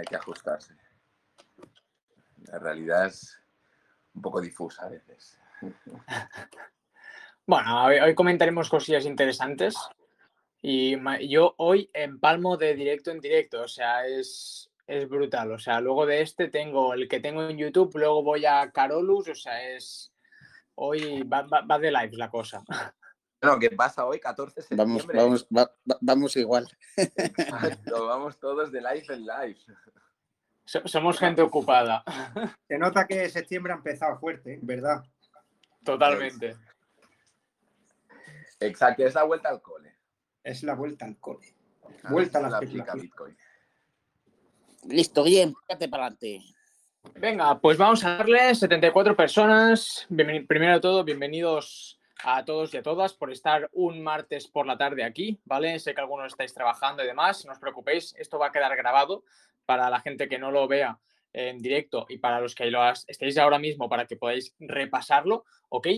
hay que ajustarse. La realidad es un poco difusa a veces. Bueno, hoy comentaremos cosillas interesantes y yo hoy empalmo de directo en directo, o sea, es, es brutal. O sea, luego de este tengo el que tengo en YouTube, luego voy a Carolus, o sea, es... Hoy va, va, de live la cosa. Bueno, ¿qué pasa hoy, 14 de septiembre? Vamos, vamos, vamos igual. vamos todos de live en live. Somos gente ocupada. Se nota que septiembre ha empezado fuerte, ¿verdad? Totalmente. Exacto, es la vuelta al cole. Es la vuelta al cole. Ah, vuelta a la Bitcoin. Listo, bien, fíjate para adelante. Venga, pues vamos a darle 74 personas. primero de todo, bienvenidos a todos y a todas por estar un martes por la tarde aquí, ¿vale? Sé que algunos estáis trabajando y demás, no os preocupéis, esto va a quedar grabado para la gente que no lo vea en directo y para los que lo estéis ahora mismo para que podáis repasarlo, ¿ok?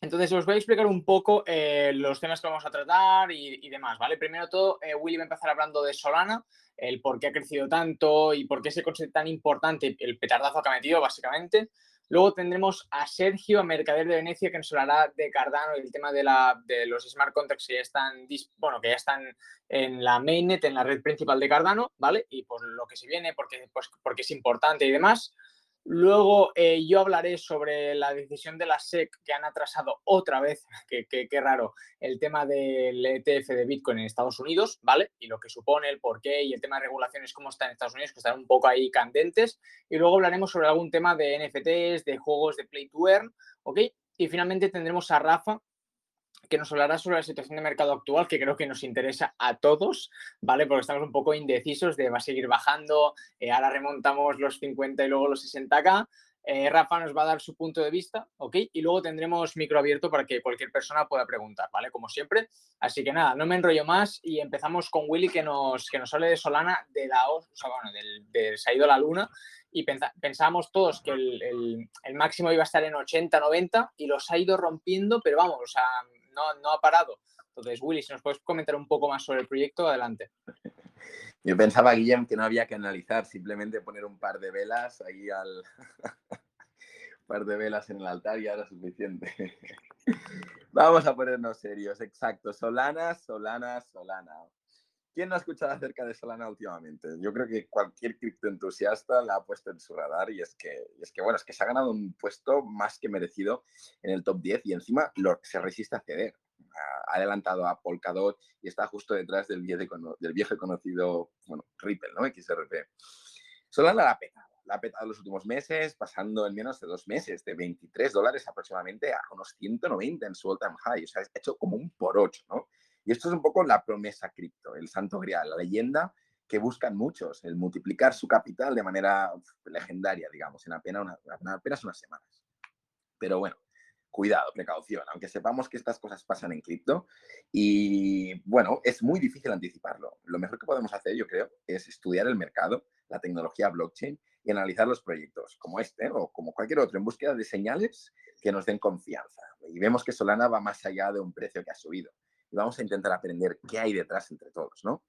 Entonces os voy a explicar un poco eh, los temas que vamos a tratar y, demás, ¿vale? Primero todo, eh, Willy va a empezar hablando de Solana, el por qué ha crecido tanto y por qué se considera tan importante el petardazo que ha metido, básicamente. Luego tendremos a Sergio, a Mercader de Venecia, que nos hablará de Cardano y el tema de, los smart contracts que ya están, en la mainnet, en la red principal de Cardano, ¿vale? Y por lo que se viene, porque, pues, porque es importante y demás. Luego eh, yo hablaré sobre la decisión de la SEC que han atrasado otra vez, que, raro, el tema del ETF de Bitcoin en Estados Unidos, ¿vale? Y lo que supone, el por qué y el tema de regulaciones, cómo está en Estados Unidos, que están un poco ahí candentes. Y luego hablaremos sobre algún tema de NFTs, de juegos de Play to Earn, ¿ok? Y finalmente tendremos a Rafa, que nos hablará sobre la situación de mercado actual, que creo que nos interesa a todos, ¿vale? Porque estamos un poco indecisos de va a seguir bajando, eh, ahora remontamos los 50 y luego los 60K. Eh, Rafa nos va a dar su punto de vista, ¿ok? Y luego tendremos micro abierto para que cualquier persona pueda preguntar, ¿vale? Como siempre. Así que nada, no me enrollo más y empezamos con Willy que nos, que nos hable de Solana, de la, o sea, bueno, del, se ha ido la luna y pensábamos todos que el, el, el, máximo iba a estar en 80, 90 y los ha ido rompiendo, pero vamos, o sea, no, ha parado. Entonces, Willy, si nos puedes comentar un poco más sobre el proyecto, adelante. Yo pensaba, Guillem, que no había que analizar, simplemente poner un par de velas ahí al... un par de velas en el altar y era suficiente. Vamos a ponernos serios, exacto. Solana, Solana, Solana. ¿Quién no ha escuchado acerca de Solana últimamente? Yo creo que cualquier criptoentusiasta la ha puesto en su radar y es que, es que, bueno, es que se ha ganado un puesto más que merecido en el top 10 y encima lo, se resiste a ceder. Ha adelantado a Polkadot y está justo detrás del viejo, del viejo conocido, bueno, Ripple, ¿no? XRP. Solana la ha petado, la ha petado los últimos meses, pasando en menos de dos meses, de 23 dólares aproximadamente a unos 190 en su all-time high. O sea, ha hecho como un por ocho, ¿no? Y esto es un poco la promesa cripto, el santo grial, la leyenda que buscan muchos, el multiplicar su capital de manera legendaria, digamos, en apenas, apenas unas semanas. Pero bueno, cuidado, precaución, aunque sepamos que estas cosas pasan en cripto y bueno, es muy difícil anticiparlo. Lo mejor que podemos hacer, yo creo, es estudiar el mercado, la tecnología blockchain y analizar los proyectos como este o como cualquier otro en búsqueda de señales que nos den confianza. Y vemos que Solana va más allá de un precio que ha subido y vamos a intentar aprender qué hay detrás entre todos, ¿no?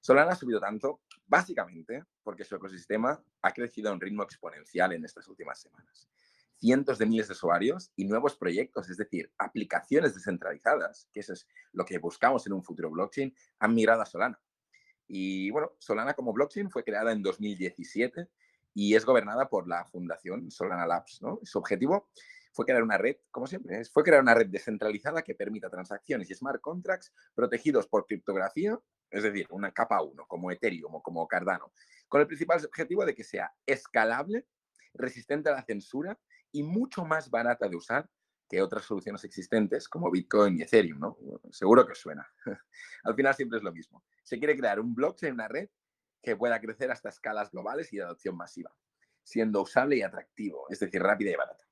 Solana ha subido tanto básicamente porque su ecosistema ha crecido a un ritmo exponencial en estas últimas semanas. Cientos de miles de usuarios y nuevos proyectos, es decir, aplicaciones descentralizadas, que eso es lo que buscamos en un futuro blockchain, han migrado a Solana. Y bueno, Solana como blockchain fue creada en 2017 y es gobernada por la fundación Solana Labs. ¿no? Su objetivo fue crear una red, como siempre, fue crear una red descentralizada que permita transacciones y smart contracts protegidos por criptografía, es decir, una capa 1, como Ethereum o como Cardano, con el principal objetivo de que sea escalable, resistente a la censura y mucho más barata de usar que otras soluciones existentes como Bitcoin y Ethereum, ¿no? Seguro que suena. Al final siempre es lo mismo. Se quiere crear un blockchain, una red que pueda crecer hasta escalas globales y de adopción masiva, siendo usable y atractivo, es decir, rápida y barata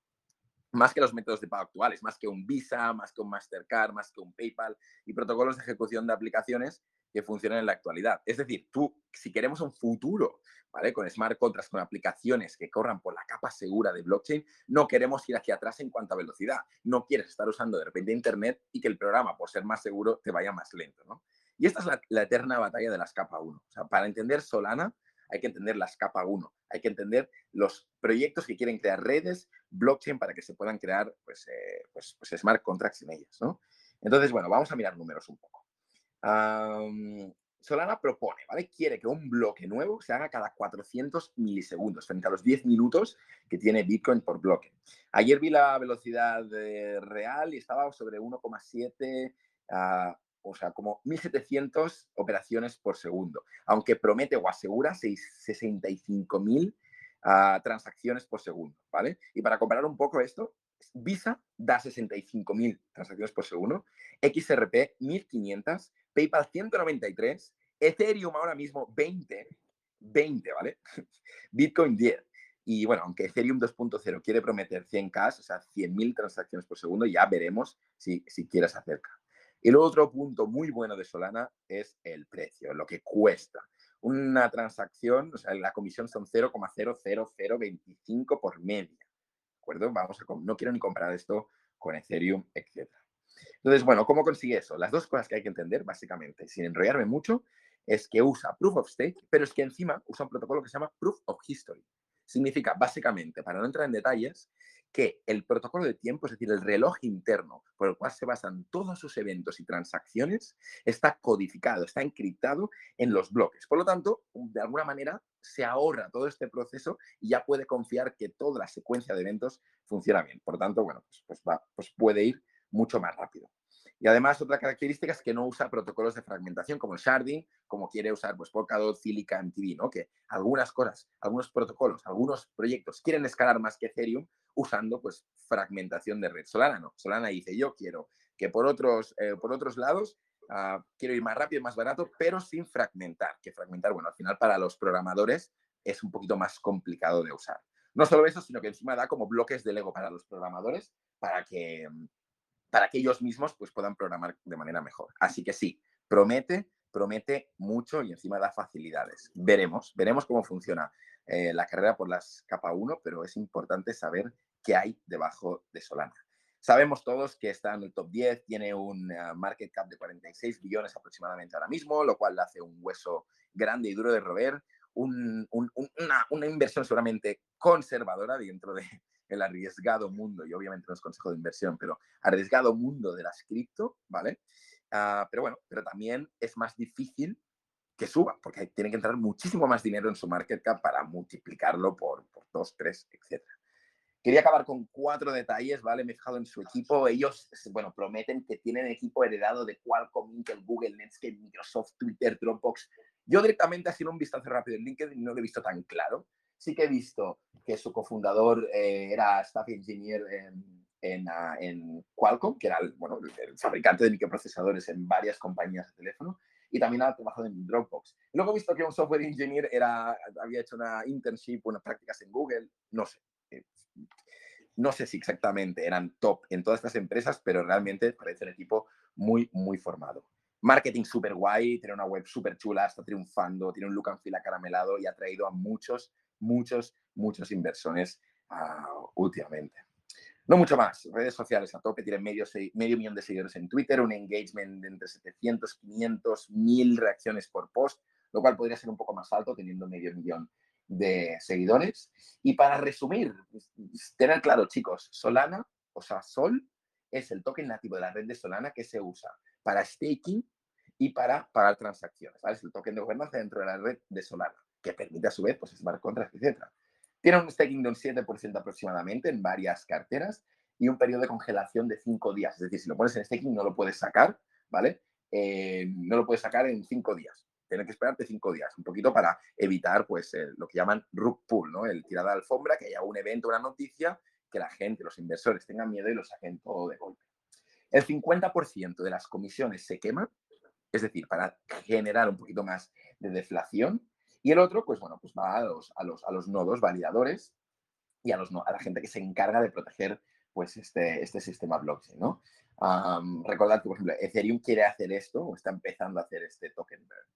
más que los métodos de pago actuales, más que un Visa, más que un Mastercard, más que un PayPal y protocolos de ejecución de aplicaciones que funcionan en la actualidad. Es decir, tú, si queremos un futuro, ¿vale? Con smart contracts, con aplicaciones que corran por la capa segura de blockchain, no queremos ir hacia atrás en cuanto a velocidad. No quieres estar usando de repente Internet y que el programa, por ser más seguro, te vaya más lento, ¿no? Y esta es la, eterna batalla de las capa 1. O sea, para entender Solana, hay que entender las capa 1, hay que entender los proyectos que quieren crear redes, blockchain, para que se puedan crear pues, eh, pues, pues smart contracts en ellas. ¿no? Entonces, bueno, vamos a mirar números un poco. Solana propone, ¿vale? Quiere que un bloque nuevo se haga cada 400 milisegundos, frente a los 10 minutos que tiene Bitcoin por bloque. Ayer vi la velocidad eh, real y estaba sobre 1,7, uh, o sea, como 1.700 operaciones por segundo, aunque promete o asegura 65.000 uh, transacciones por segundo, ¿vale? Y para comparar un poco esto, Visa da 65.000 transacciones por segundo, XRP 1.500, PayPal 193, Ethereum ahora mismo 20, 20, ¿vale? Bitcoin 10. Y bueno, aunque Ethereum 2.0 quiere prometer 100K, o sea, 100.000 transacciones por segundo, ya veremos si, si quieres acercar. Y el otro punto muy bueno de Solana es el precio, lo que cuesta. Una transacción, o sea, la comisión son 0,00025 por media. ¿De acuerdo? Vamos a, no quiero ni comparar esto con Ethereum, etc. Entonces, bueno, ¿cómo consigue eso? Las dos cosas que hay que entender, básicamente, sin enrollarme mucho, es que usa Proof of Stake, pero es que encima usa un protocolo que se llama Proof of History. Significa, básicamente, para no entrar en detalles, que el protocolo de tiempo, es decir, el reloj interno por el cual se basan todos sus eventos y transacciones, está codificado, está encriptado en los bloques. Por lo tanto, de alguna manera se ahorra todo este proceso y ya puede confiar que toda la secuencia de eventos funciona bien. Por lo tanto, bueno, pues, pues, va, pues puede ir mucho más rápido. Y además, otra característica es que no usa protocolos de fragmentación como el sharding, como quiere usar pues, Polkadot, Silica, MTV, ¿no? Que algunas cosas, algunos protocolos, algunos proyectos quieren escalar más que Ethereum usando pues fragmentación de red. Solana no. Solana dice, yo quiero que por otros, eh, por otros lados uh, quiero ir más rápido, más barato, pero sin fragmentar. Que fragmentar, bueno, al final para los programadores es un poquito más complicado de usar. No solo eso, sino que encima da como bloques de Lego para los programadores para que, para que ellos mismos pues, puedan programar de manera mejor. Así que sí, promete, promete mucho y encima da facilidades. Veremos, veremos cómo funciona eh, la carrera por las capa 1, pero es importante saber qué hay debajo de Solana. Sabemos todos que está en el top 10, tiene un eh, market cap de 46 billones aproximadamente ahora mismo, lo cual le hace un hueso grande y duro de roer, una, una, inversión seguramente conservadora dentro de, el arriesgado mundo, y obviamente no es consejo de inversión, pero arriesgado mundo de las cripto, ¿vale? Ah, pero bueno, pero también es más difícil que suba, porque tiene que entrar muchísimo más dinero en su market cap para multiplicarlo por, por dos, tres, etc. Quería acabar con cuatro detalles, ¿vale? Me he fijado en su equipo. Ellos, bueno, prometen que tienen equipo heredado de Qualcomm, Intel, Google, Netscape, Microsoft, Twitter, Dropbox. Yo directamente, sido un vistazo rápido en LinkedIn, no lo he visto tan claro sí que he visto que su cofundador eh, era staff engineer en, ah, Qualcomm, que era el, fabricante de microprocesadores en varias compañías de teléfono, y también ha trabajado en Dropbox. Luego he visto que un software engineer había hecho una internship, unas prácticas en Google, no sé. Eh, no sé si exactamente eran top en todas estas empresas, pero realmente parece un equipo muy, muy formado. Marketing súper guay, tiene una web súper chula, está triunfando, tiene un look and feel acaramelado y ha traído a muchos muchos, muchos inversores uh, últimamente. No mucho más. Redes sociales a tope, tienen medio, medio millón de seguidores en Twitter, un engagement de entre 700, 500, 1000 reacciones por post, lo cual podría ser un poco más alto teniendo medio millón de seguidores. Y para resumir, tener claro, chicos, Solana, o sea, Sol, es el token nativo de la red de Solana que se usa para staking y para pagar transacciones. Es el token de gobernanza dentro de la red de Solana que permite a su vez pues, smart contracts, etc. Tiene un staking de un 7% aproximadamente en varias carteras y un periodo de congelación de 5 días. Es decir, si lo pones en staking no lo puedes sacar, ¿vale? Eh, no lo puedes sacar en 5 días. Tienes que esperarte 5 días, un poquito para evitar pues, lo que llaman rug pull, ¿no? El tirada de alfombra, que haya un evento, una noticia, que la gente, los inversores tengan miedo y lo saquen todo de golpe. El 50% de las comisiones se quema, es decir, para generar un poquito más de deflación, y el otro, pues bueno, pues va a los, a los, a los nodos validadores y a, los, a la gente que se encarga de proteger pues este, este sistema blockchain, ¿no? recordad que, por ejemplo, Ethereum quiere hacer esto o está empezando a hacer este token burn.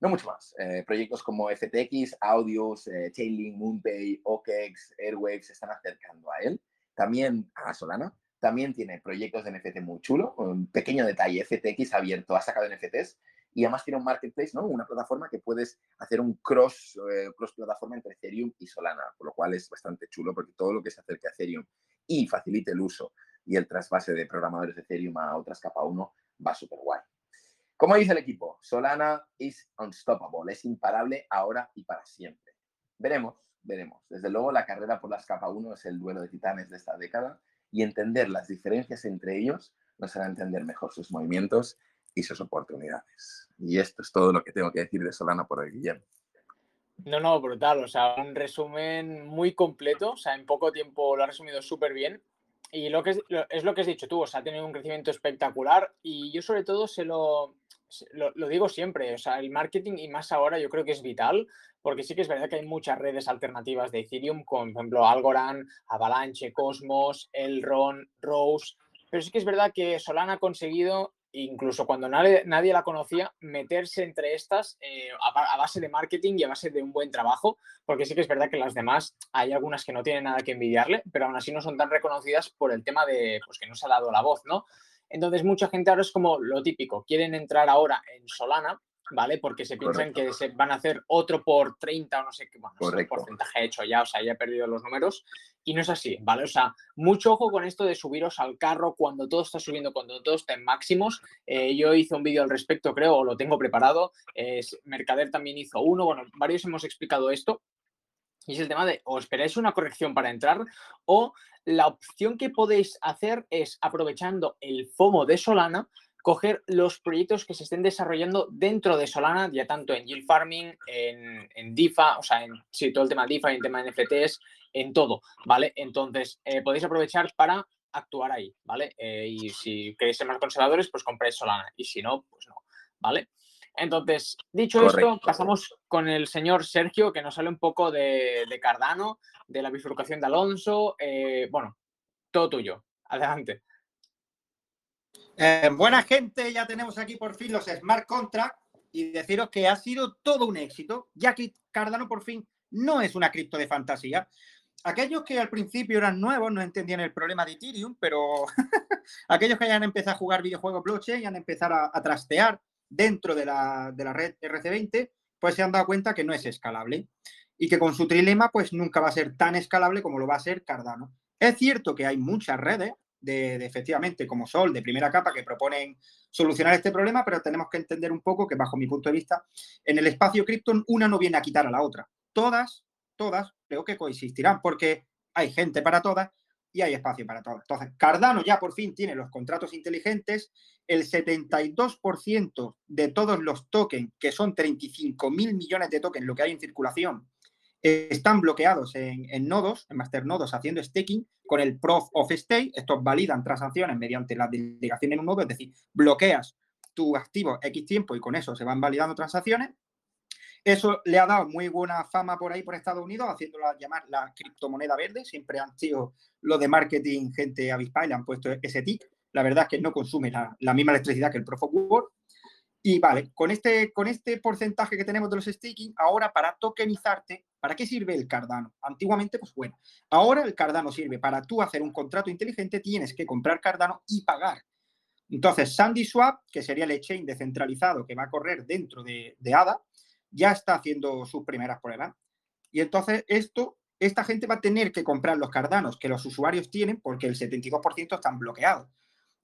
No mucho más. Eh, proyectos como FTX, Audios, eh, Chainlink, MoonPay, OKEx, Airwaves se están acercando a él. También a Solana. También tiene proyectos de NFT muy chulo. Un pequeño detalle, FTX ha abierto, ha sacado NFTs y además tiene un marketplace, ¿no? Una plataforma que puedes hacer un cross, eh, cross plataforma entre Ethereum y Solana, por lo cual es bastante chulo porque todo lo que se acerque a Ethereum y facilite el uso y el trasvase de programadores de Ethereum a otras capa 1 va súper guay. Como dice el equipo, Solana is unstoppable, es imparable ahora y para siempre. Veremos, veremos. Desde luego la carrera por las capa 1 es el duelo de titanes de esta década y entender las diferencias entre ellos nos hará entender mejor sus movimientos y sus oportunidades. Y esto es todo lo que tengo que decir de Solana por hoy, Guillermo. No, no, brutal. O sea, un resumen muy completo. O sea, en poco tiempo lo ha resumido súper bien. Y lo que es, es, lo que has dicho tú, o sea, ha tenido un crecimiento espectacular. Y yo sobre todo se lo, lo, digo siempre, o sea, el marketing y más ahora yo creo que es vital, porque sí que es verdad que hay muchas redes alternativas de Ethereum, como por ejemplo Algorand, Avalanche, Cosmos, Elrond, Rose, pero sí que es verdad que Solana ha conseguido, incluso cuando nadie, nadie la conocía, meterse entre estas eh, a, base de marketing y a base de un buen trabajo, porque sí que es verdad que las demás hay algunas que no tienen nada que envidiarle, pero aún así no son tan reconocidas por el tema de pues, que no se ha dado la voz, ¿no? Entonces, mucha gente ahora es como lo típico, quieren entrar ahora en Solana, ¿vale? Porque se piensan que se van a hacer otro por 30 o no sé qué, bueno, no sé porcentaje hecho ya, o sea, ya he perdido los números. Y no es así, ¿vale? O sea, mucho ojo con esto de subiros al carro cuando todo está subiendo, cuando todo está en máximos. Eh, yo hice un vídeo al respecto, creo, o lo tengo preparado. Mercader también hizo uno, bueno, varios hemos explicado esto. Y es el tema de o esperáis una corrección para entrar o la opción que podéis hacer es, aprovechando el FOMO de Solana, coger los proyectos que se estén desarrollando dentro de Solana, ya tanto en yield farming, en, en DIFA, o sea, en todo el tema de DIFA, en tema de NFTs, en todo, ¿vale? Entonces, eh, podéis aprovechar para actuar ahí, ¿vale? Eh, y si queréis ser más conservadores, pues compréis Solana, y si no, pues no, ¿vale? Entonces, dicho esto, pasamos con el señor Sergio, que nos sale un poco de, Cardano, de la bifurcación de Alonso. Eh, bueno, todo tuyo. Adelante. Eh, buena gente, ya tenemos aquí por fin los smart contracts y deciros que ha sido todo un éxito, ya que Cardano por fin no es una cripto de fantasía. Aquellos que al principio eran nuevos no entendían el problema de Ethereum, pero aquellos que hayan empezado a jugar videojuegos blockchain y han empezado a trastear dentro de la, red RC20, pues se han dado cuenta que no es escalable y que con su trilema pues nunca va a ser tan escalable como lo va a ser Cardano. Es cierto que hay muchas redes de, efectivamente como Sol de primera capa que proponen solucionar este problema, pero tenemos que entender un poco que bajo mi punto de vista en el espacio cripto una no viene a quitar a la otra. Todas, todas creo que coexistirán porque hay gente para todas y hay espacio para todo. Entonces, Cardano ya por fin tiene los contratos inteligentes. El 72% de todos los tokens, que son 35 mil millones de tokens, lo que hay en circulación, están bloqueados en, nodos, en master nodos, haciendo staking con el Proof of Stake. Estos validan transacciones mediante la delegación en un nodo, es decir, bloqueas tu activo X tiempo y con eso se van validando transacciones. Eso le ha dado muy buena fama por ahí, por Estados Unidos, haciéndola llamar la criptomoneda verde. Siempre han sido los de marketing, gente avispa, y le han puesto ese tic. La verdad es que no consume la, misma electricidad que el Proof of Work. Y vale, con este, con este porcentaje que tenemos de los staking, ahora para tokenizarte, ¿para qué sirve el Cardano? Antiguamente, pues bueno, ahora el Cardano sirve para tú hacer un contrato inteligente, tienes que comprar Cardano y pagar. Entonces, SandySwap, que sería el exchange descentralizado que va a correr dentro de, ADA, ya está haciendo sus primeras pruebas. Y entonces esto, esta gente va a tener que comprar los cardanos que los usuarios tienen porque el 72% están bloqueados.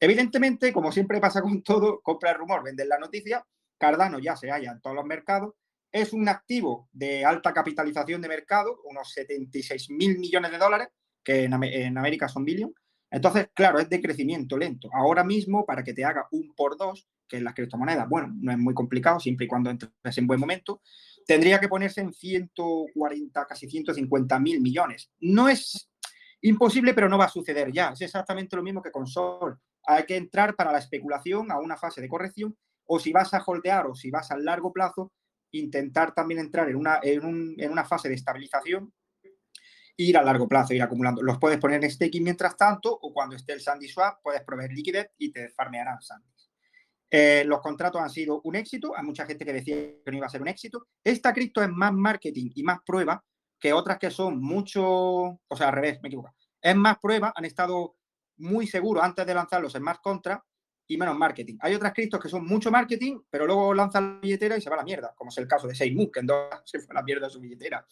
Evidentemente, como siempre pasa con todo, compra el rumor, vender la noticia, Cardano ya se halla en todos los mercados, es un activo de alta capitalización de mercado, unos 76 mil millones de dólares, que en, América son billion. Entonces, claro, es de crecimiento lento. Ahora mismo, para que te haga un por dos, que en las criptomonedas, bueno, no es muy complicado siempre y cuando entres en buen momento, tendría que ponerse en 140, casi 150 mil millones. No es imposible, pero no va a suceder ya. Es exactamente lo mismo que con Sol. Hay que entrar para la especulación a una fase de corrección o si vas a holdear o si vas a largo plazo, intentar también entrar en una, en, una fase de estabilización ir a largo plazo, ir acumulando. Los puedes poner en staking mientras tanto o cuando esté el Sandy Swap puedes proveer liquidez y te farmearán Sandy. Eh, los contratos han sido un éxito. Hay mucha gente que decía que no iba a ser un éxito. Esta cripto es más marketing y más prueba que otras que son mucho, o sea, al revés, me equivoco. Es más prueba, han estado muy seguros antes de lanzar los smart contracts y menos marketing. Hay otras criptos que son mucho marketing, pero luego lanzan la billetera y se va a la mierda, como es el caso de Seymour, que en dos se fue a la mierda su billetera.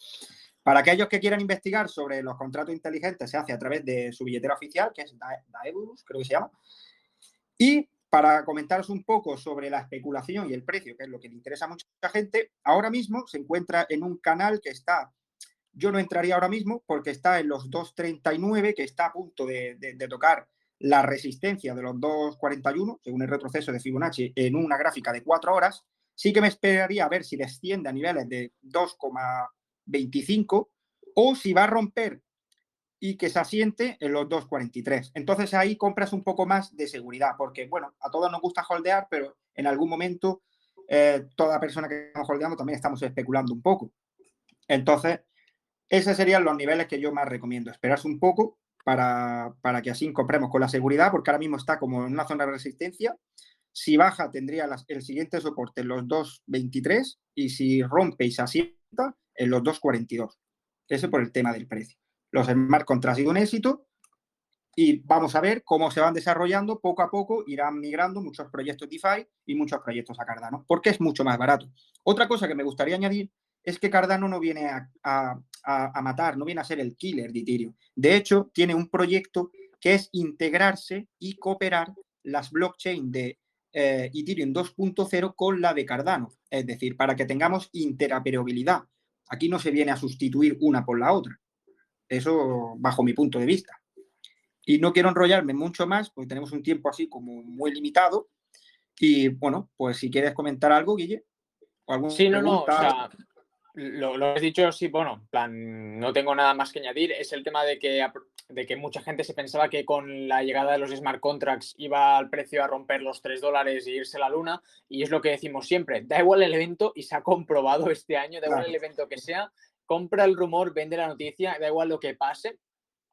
Para aquellos que quieran investigar sobre los contratos inteligentes, se hace a través de su billetera oficial, que es Daedalus, creo que se llama. Y para comentaros un poco sobre la especulación y el precio, que es lo que le interesa a mucha gente, ahora mismo se encuentra en un canal que está, yo no entraría ahora mismo porque está en los 2.39, que está a punto de, tocar la resistencia de los 2.41, según el retroceso de Fibonacci, en una gráfica de 4 horas, sí que me esperaría a ver si desciende a niveles de 2,25 o si va a romper y que se asiente en los 2,43. Entonces ahí compras un poco más de seguridad, porque bueno, a todos nos gusta holdear, pero en algún momento eh, toda persona que estamos holdeando también estamos especulando un poco. Entonces, esos serían los niveles que yo más recomiendo. Esperarse un poco para, para, que así compremos con la seguridad, porque ahora mismo está como en una zona de resistencia. Si baja, tendría el siguiente soporte en los 2.23 y si rompe y se asienta, en los 2.42. Ese por el tema del precio. Los smart contracts ha sido un éxito y vamos a ver cómo se van desarrollando poco a poco, irán migrando muchos proyectos DeFi y muchos proyectos a Cardano, porque es mucho más barato. Otra cosa que me gustaría añadir es que Cardano no viene a, matar, no viene a ser el killer de Ethereum. De hecho, tiene un proyecto que es integrarse y cooperar las blockchain de eh, Ethereum 2.0 con la de Cardano. Es decir, para que tengamos interoperabilidad. Aquí no se viene a sustituir una por la otra. Eso bajo mi punto de vista. Y no quiero enrollarme mucho más, porque tenemos un tiempo así como muy limitado. Y bueno, pues si quieres comentar algo, Guille. O sí, no, no. O sea, lo, lo has dicho, sí, bueno, plan, no tengo nada más que añadir. Es el tema de que, de que mucha gente se pensaba que con la llegada de los smart contracts iba al precio a romper los 3 dólares e irse a la luna. Y es lo que decimos siempre, da igual el evento y se ha comprobado este año, da igual el evento que sea, compra el rumor, vende la noticia, da igual lo que pase.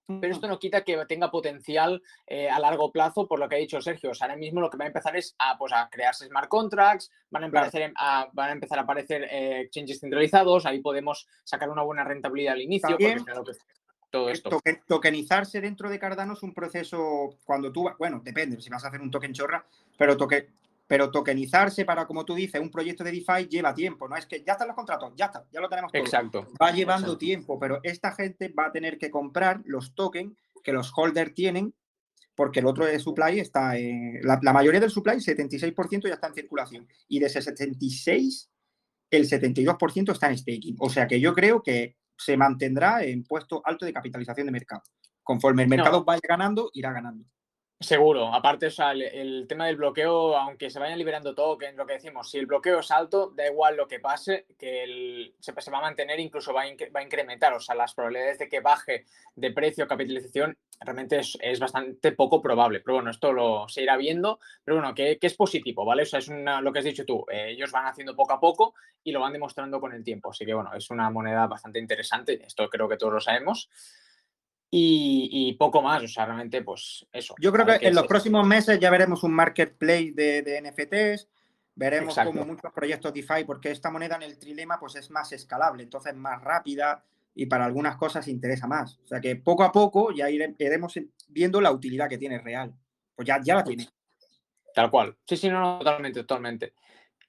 Pero esto no quita que tenga potencial eh, a largo plazo, por lo que ha dicho Sergio. O sea, ahora mismo lo que va a empezar es a, pues, a crearse smart contracts, van a empezar, a, van a, empezar a aparecer eh, exchanges centralizados, ahí podemos sacar una buena rentabilidad al inicio. todo esto. tokenizarse dentro de Cardano es un proceso, cuando tú, bueno, depende, si vas a hacer un token chorra, pero toque, pero tokenizarse para, como tú dices, un proyecto de DeFi lleva tiempo, ¿no? Es que ya están los contratos, ya está, ya lo tenemos todo. Exacto. Va llevando tiempo, pero esta gente va a tener que comprar los tokens que los holders tienen, porque el otro de supply está, en, la, mayoría del supply, 76% ya está en circulación, y de ese 76, el 72% está en staking. O sea que yo creo que se mantendrá en puesto alto de capitalización de mercado. Conforme el mercado vaya ganando, irá ganando. Seguro, aparte, o sea, el, tema del bloqueo, aunque se vayan liberando tokens, lo que decimos, si el bloqueo es alto, da igual lo que pase, que el, se, va a mantener, incluso va a, a, incrementar, o sea, las probabilidades de que baje de precio, capitalización, realmente es, bastante poco probable, pero bueno, esto lo se irá viendo, pero bueno, que, es positivo, ¿vale? O sea, es lo que has dicho tú, eh, ellos van haciendo poco a poco y lo van demostrando con el tiempo, así que bueno, es una moneda bastante interesante, esto creo que todos lo sabemos. Y, poco más, o sea, realmente, pues eso. Yo creo que, en los próximos meses ya veremos un marketplace de, NFTs, veremos como muchos proyectos DeFi, porque esta moneda en el trilema pues es más escalable, entonces más rápida y para algunas cosas interesa más. O sea que poco a poco ya iremos viendo la utilidad que tiene real. Pues ya, ya la tiene. Tal cual. Sí, sí, no, totalmente, totalmente.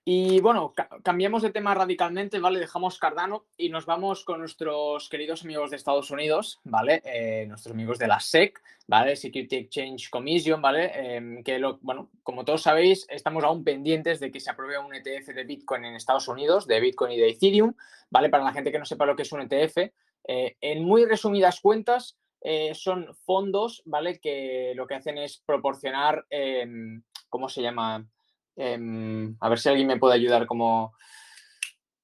Y bueno, cambiamos de tema radicalmente, ¿vale? Dejamos Cardano y nos vamos con nuestros queridos amigos de Estados Unidos, ¿vale? Eh, nuestros amigos de la SEC, ¿vale? Security Exchange Commission, ¿vale? Em, que, lo, bueno, como todos sabéis, estamos aún pendientes de que se apruebe un ETF de Bitcoin en Estados Unidos, de Bitcoin y de Ethereum, ¿vale? Para la gente que no sepa lo que es un ETF, eh, en muy resumidas cuentas, eh, son fondos, ¿vale? Que lo que hacen es proporcionar, em, ¿cómo se llama? Em, a ver si alguien me puede ayudar como...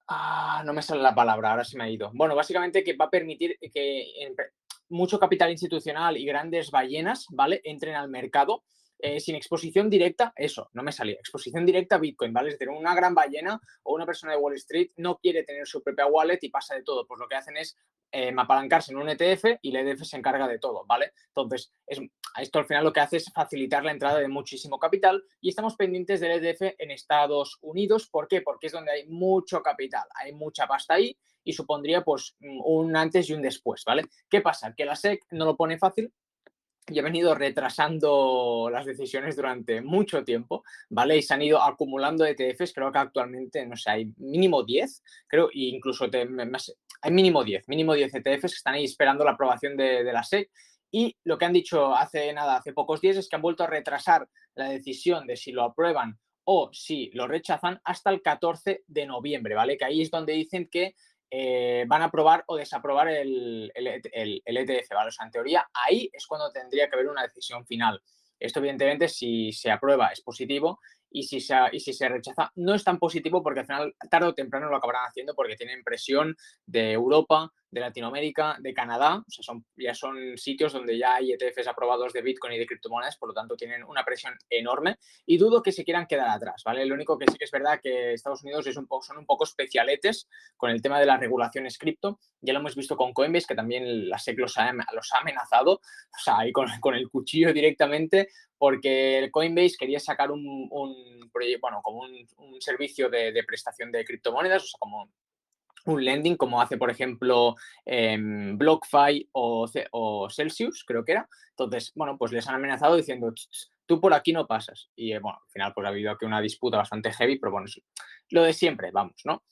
Ah, no me sale la palabra, ahora se me ha ido. Bueno, básicamente que va a permitir que mucho capital institucional y grandes ballenas, ¿vale? Entren al mercado eh, sin exposición directa, eso, no me salía, exposición directa a Bitcoin, ¿vale? Es decir, una gran ballena o una persona de Wall Street no quiere tener su propia wallet y pasa de todo, pues lo que hacen es eh, apalancarse en un ETF y el ETF se encarga de todo, ¿vale? Entonces, esto al final lo que hace es facilitar la entrada de muchísimo capital y estamos pendientes del ETF en Estados Unidos. ¿Por qué? Porque es donde hay mucho capital, hay mucha pasta ahí y supondría pues un antes y un después, ¿vale? ¿Qué pasa? Que la SEC no lo pone fácil y ha venido retrasando las decisiones durante mucho tiempo, ¿vale? Y se han ido acumulando ETFs, creo que actualmente, no sé, hay mínimo 10, creo, e incluso hay mínimo 10, mínimo 10 ETFs que están ahí esperando la aprobación de, de la SEC. Y lo que han dicho hace nada, hace pocos días, es que han vuelto a retrasar la decisión de si lo aprueban o si lo rechazan hasta el 14 de noviembre, ¿vale? Que ahí es donde dicen que eh, van a aprobar o desaprobar el, el, ETF, ¿vale? O sea, en teoría, ahí es cuando tendría que haber una decisión final. Esto, evidentemente, si se aprueba es positivo y si, se, y si se rechaza no es tan positivo porque al final, tarde o temprano lo acabarán haciendo porque tienen presión de Europa, de Latinoamérica, de Canadá, o sea, son, ya son sitios donde ya hay ETFs aprobados de Bitcoin y de criptomonedas, por lo tanto tienen una presión enorme y dudo que se quieran quedar atrás, ¿vale? Lo único que sí que es verdad que Estados Unidos es un poco, son un poco especialetes con el tema de las regulaciones cripto, ya lo hemos visto con Coinbase, que también la SEC los ha, amenazado, o sea, ahí con, con el cuchillo directamente, porque Coinbase quería sacar un, bueno, como un servicio de, de prestación de criptomonedas, o sea, como un lending como hace, por ejemplo, eh, BlockFi o, o, Celsius, creo que era. Entonces, bueno, pues les han amenazado diciendo, tú por aquí no pasas. Y eh, bueno, al final pues ha habido aquí una disputa bastante heavy, pero bueno, lo de siempre, vamos, ¿no?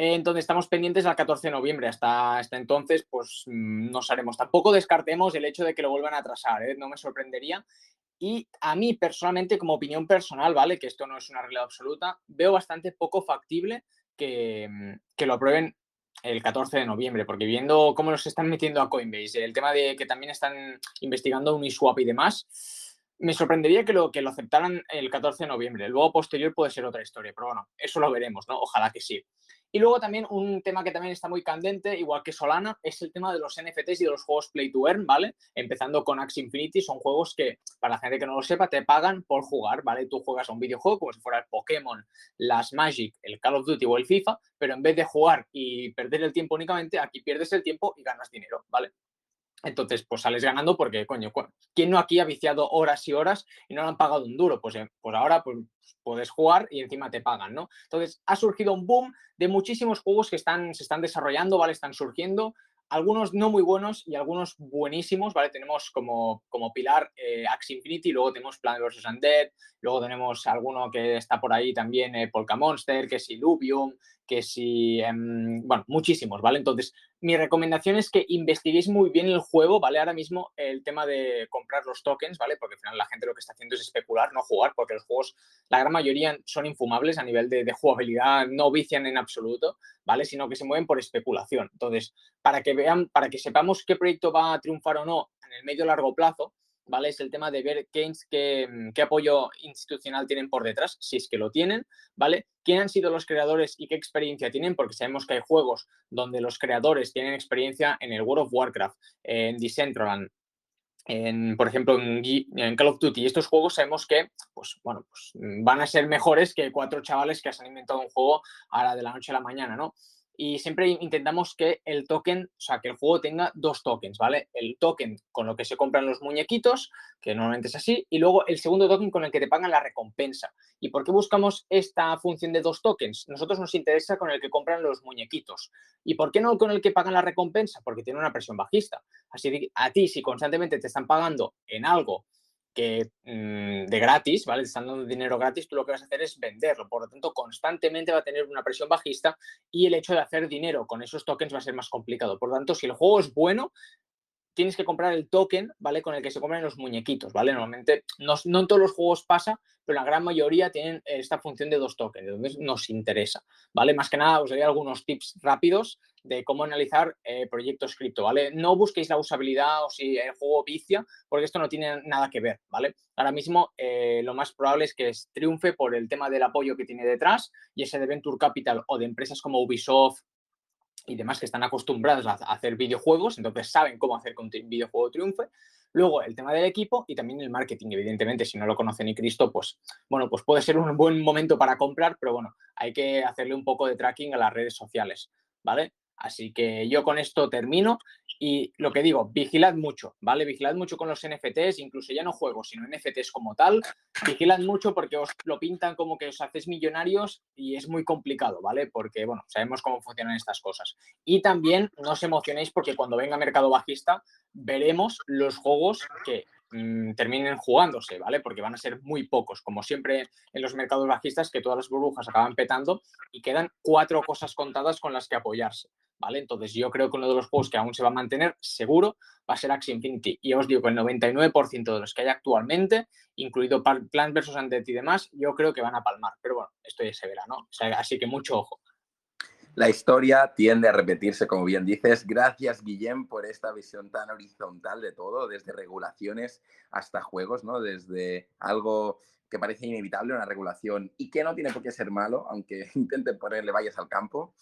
entonces estamos pendientes al 14 de noviembre. Hasta, hasta entonces, pues mm, nos haremos. Tampoco descartemos el hecho de que lo vuelvan a atrasar, ¿eh? no me sorprendería. Y a mí personalmente, como opinión personal, ¿vale? Que esto no es una realidad absoluta, veo bastante poco factible Mm, que, lo aprueben el 14 de noviembre, porque viendo cómo los están metiendo a Coinbase, el tema de que también están investigando Uniswap y demás, me sorprendería que lo, que lo aceptaran el 14 de noviembre. Luego, posterior, puede ser otra historia, pero bueno, eso lo veremos, ¿no? Ojalá que sí. Y luego también un tema que también está muy candente, igual que Solana, es el tema de los NFTs y de los juegos Play to Earn, ¿vale? Empezando con Axie Infinity, son juegos que, para la gente que no lo sepa, te pagan por jugar, ¿vale? Tú juegas a un videojuego como si fuera el Pokémon, las Magic, el Call of Duty o el FIFA, pero en vez de jugar y perder el tiempo únicamente, aquí pierdes el tiempo y ganas dinero, ¿vale? Entonces, pues sales ganando porque, coño, ¿quién no aquí ha viciado horas y horas y no le han pagado un duro? Pues, eh, pues ahora pues, puedes jugar y encima te pagan, ¿no? Entonces, ha surgido un boom de muchísimos juegos que están, se están desarrollando, ¿vale? Están surgiendo algunos no muy buenos y algunos buenísimos, ¿vale? Tenemos como, como pilar eh, Axie Infinity, luego tenemos Plan vs. Undead, luego tenemos alguno que está por ahí también, eh, Polka Monster, que es Illuvium, que si, em, bueno, muchísimos, ¿vale? Entonces, mi recomendación es que investiguéis muy bien el juego, ¿vale? Ahora mismo el tema de comprar los tokens, ¿vale? Porque al final la gente lo que está haciendo es especular, no jugar, porque los juegos, la gran mayoría son infumables a nivel de, jugabilidad, no vician en absoluto, ¿vale? Sino que se mueven por especulación. Entonces, para que vean, para que sepamos qué proyecto va a triunfar o no en el medio largo plazo, ¿vale? Es el tema de ver qué, qué, apoyo institucional tienen por detrás, si es que lo tienen, ¿vale? ¿Quién han sido los creadores y qué experiencia tienen? Porque sabemos que hay juegos donde los creadores tienen experiencia en el World of Warcraft, en Decentraland, en, por ejemplo, en, en, Call of Duty. Estos juegos sabemos que, pues, bueno, pues van a ser mejores que cuatro chavales que se han inventado un juego ahora de la noche a la mañana, ¿no? Y siempre intentamos que el token, o sea, que el juego tenga dos tokens, ¿vale? El token con lo que se compran los muñequitos, que normalmente es así, y luego el segundo token con el que te pagan la recompensa. ¿Y por qué buscamos esta función de dos tokens? Nosotros nos interesa con el que compran los muñequitos. ¿Y por qué no con el que pagan la recompensa? Porque tiene una presión bajista. Así que a ti, si constantemente te están pagando en algo mm, de gratis, ¿vale? Te están dando dinero gratis, tú lo que vas a hacer es venderlo. Por lo tanto, constantemente va a tener una presión bajista y el hecho de hacer dinero con esos tokens va a ser más complicado. Por lo tanto, si el juego es bueno, tienes que comprar el token, ¿vale? Con el que se compran los muñequitos, ¿vale? Normalmente, no, no, en todos los juegos pasa, pero la gran mayoría tienen esta función de dos tokens, entonces nos interesa, ¿vale? Más que nada os doy algunos tips rápidos de cómo analizar eh, proyectos cripto, ¿vale? No busquéis la usabilidad o si el juego vicia, porque esto no tiene nada que ver, ¿vale? Ahora mismo eh, lo más probable es que triunfe por el tema del apoyo que tiene detrás y ese de Venture Capital o de empresas como Ubisoft, y demás que están acostumbrados a hacer videojuegos, entonces saben cómo hacer que un videojuego triunfe. Luego, el tema del equipo y también el marketing. Evidentemente, si no lo conoce ni Cristo, pues, bueno, pues puede ser un buen momento para comprar, pero bueno, hay que hacerle un poco de tracking a las redes sociales, ¿vale? Así que yo con esto termino y lo que digo, vigilad mucho, ¿vale? Vigilad mucho con los NFTs, incluso ya no juegos, sino NFTs como tal. Vigilad mucho porque os lo pintan como que os hacéis millonarios y es muy complicado, ¿vale? Porque, bueno, sabemos cómo funcionan estas cosas. Y también no os emocionéis porque cuando venga mercado bajista veremos los juegos que mm, terminen jugándose, ¿vale? Porque van a ser muy pocos, como siempre en los mercados bajistas, que todas las burbujas acaban petando y quedan cuatro cosas contadas con las que apoyarse, ¿vale? Entonces yo creo que uno de los juegos que aún se va a mantener seguro va a ser Axie Infinity. Y os digo que el 99% de los que hay actualmente, incluido Plan vs. Undead y demás, yo creo que van a palmar. Pero bueno, esto ya se verá, ¿no? así que mucho ojo. La historia tiende a repetirse, como bien dices. Gracias, Guillem, por esta visión tan horizontal de todo, desde regulaciones hasta juegos, ¿no? Desde algo que parece inevitable, una regulación, y que no tiene por qué ser malo, aunque intente ponerle vallas al campo,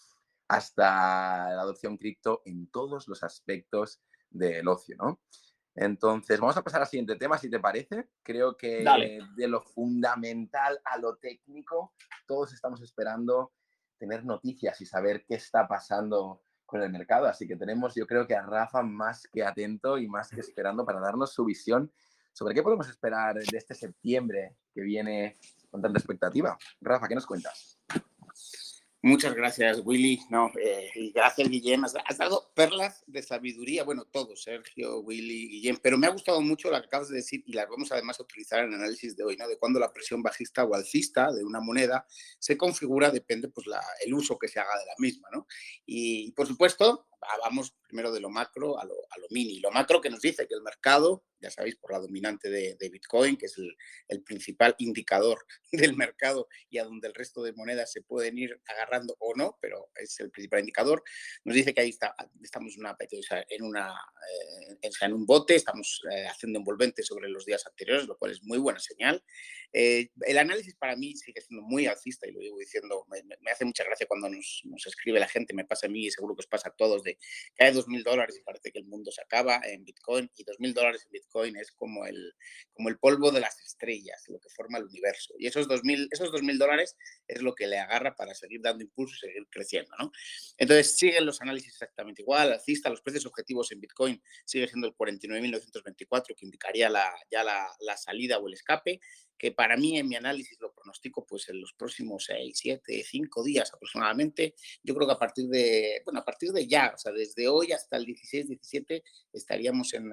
hasta la adopción cripto en todos los aspectos del ocio, ¿no? Entonces, vamos a pasar al siguiente tema, si te parece. Creo que de lo fundamental a lo técnico, todos estamos esperando tener noticias y saber qué está pasando con el mercado. Así que tenemos, yo creo que a Rafa más que atento y más que esperando para darnos su visión sobre qué podemos esperar de este septiembre que viene con tanta expectativa. Rafa, ¿qué nos cuentas? Muchas gracias, Willy. No, eh, y gracias, Guillem. Has, dado perlas de sabiduría. Bueno, todos, Sergio, Willy, Guillem. Pero me ha gustado mucho lo que acabas de decir y las vamos además a utilizar en el análisis de hoy, ¿no? De cuando la presión bajista o alcista de una moneda se configura, depende, pues, la, el uso que se haga de la misma, ¿no? Y, por supuesto, vamos primero de lo macro a lo, a lo mini. Lo macro que nos dice que el mercado ya sabéis, por la dominante de, Bitcoin, que es el, principal indicador del mercado y a donde el resto de monedas se pueden ir agarrando o no, pero es el principal indicador, nos dice que ahí está, estamos una, en, una, eh, en un bote, estamos eh, haciendo envolvente sobre los días anteriores, lo cual es muy buena señal. Eh, el análisis para mí sigue siendo muy alcista y lo digo diciendo, me, hace mucha gracia cuando nos, nos, escribe la gente, me pasa a mí y seguro que os pasa a todos, que hay 2.000 dólares y parece que el mundo se acaba en Bitcoin y 2.000 dólares en Bitcoin es como el, como el polvo de las estrellas, lo que forma el universo. Y esos 2.000 esos dos mil dólares es lo que le agarra para seguir dando impulso y seguir creciendo. ¿no? Entonces siguen los análisis exactamente igual. Alcista, los precios objetivos en Bitcoin sigue siendo el 49.924, que indicaría la, ya la, la salida o el escape que para mí en mi análisis lo pronostico pues en los próximos 6, 7, 5 días aproximadamente. Yo creo que a partir de, bueno, a partir de ya, o sea, desde hoy hasta el 16, 17 estaríamos en,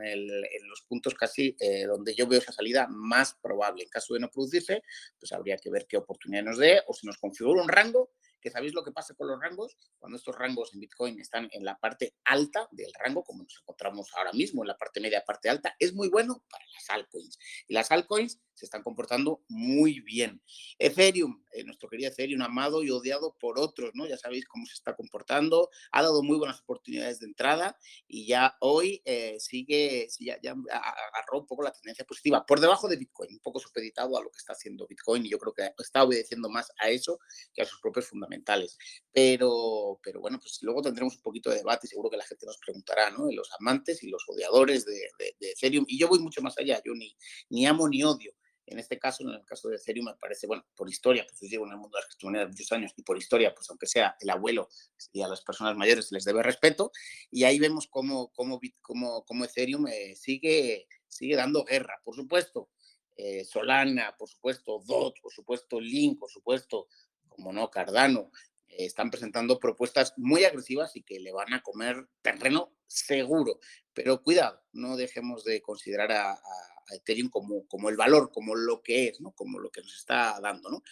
los puntos casi eh, donde yo veo esa salida más probable. En caso de no producirse, pues habría que ver qué oportunidad nos dé o si nos configura un rango que sabéis lo que pasa con los rangos, cuando estos rangos en Bitcoin están en la parte alta del rango, como nos encontramos ahora mismo, en la parte media, parte alta, es muy bueno para las altcoins. Y las altcoins se están comportando muy bien. Ethereum, eh, nuestro querido Ethereum, amado y odiado por otros, ¿no? Ya sabéis cómo se está comportando, ha dado muy buenas oportunidades de entrada y ya hoy eh, sigue, ya, ya, agarró un poco la tendencia positiva, por debajo de Bitcoin, un poco supeditado a lo que está haciendo Bitcoin y yo creo que está obedeciendo más a eso que a sus propios fundamentos pero, pero bueno, pues luego tendremos un poquito de debate y seguro que la gente nos preguntará, ¿no? De los amantes y los odiadores de, de, Ethereum. Y yo voy mucho más allá, yo ni, ni amo ni odio. En este caso, en el caso de Ethereum, me parece, bueno, por historia, pues yo llevo en el mundo de las criptomonedas muchos años y por historia, pues aunque sea el abuelo y a las personas mayores les debe respeto, y ahí vemos cómo, cómo, cómo, cómo Ethereum eh, sigue, sigue dando guerra, por supuesto. Eh, Solana, por supuesto, DOT, por supuesto, Link, por supuesto, como no, Cardano, eh, están presentando propuestas muy agresivas y que le van a comer terreno seguro. Pero cuidado, no dejemos de considerar a, Ethereum como, como el valor, como lo que es, ¿no? como lo que nos está dando. ¿no?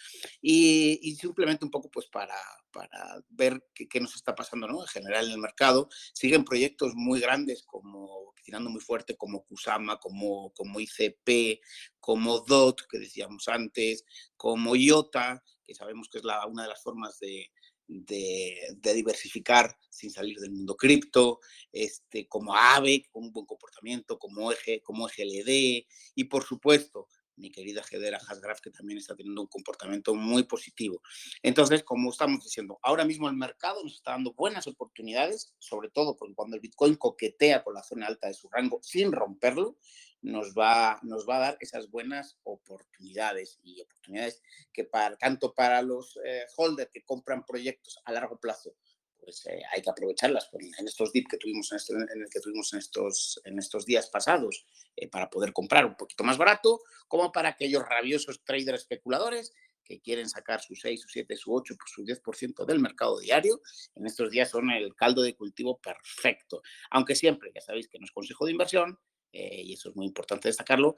Y, simplemente un poco pues para, para ver qué, nos está pasando ¿no? en general en el mercado. Siguen proyectos muy grandes como tirando muy fuerte como Kusama, como, como ICP, como DOT, que decíamos antes, como IOTA, que sabemos que es la, una de las formas de, diversificar sin salir del mundo cripto, este, como AVE, con un buen comportamiento, como, eje, como EGLD, y por supuesto, mi querida Hedera Hasgraf, que también está teniendo un comportamiento muy positivo. Entonces, como estamos diciendo, ahora mismo el mercado nos está dando buenas oportunidades, sobre todo cuando el Bitcoin coquetea con la zona alta de su rango sin romperlo, nos va, nos va a dar esas buenas oportunidades y oportunidades que para, tanto para los eh, holders que compran proyectos a largo plazo, pues eh, hay que aprovecharlas en estos dip que tuvimos en, este, en el que tuvimos en estos, en estos días pasados eh, para poder comprar un poquito más barato, como para aquellos rabiosos traders especuladores que quieren sacar su 6, su 7, su 8, pues su 10% del mercado diario, en estos días son el caldo de cultivo perfecto. Aunque siempre, ya sabéis que no es consejo de inversión, y eso es muy importante destacarlo,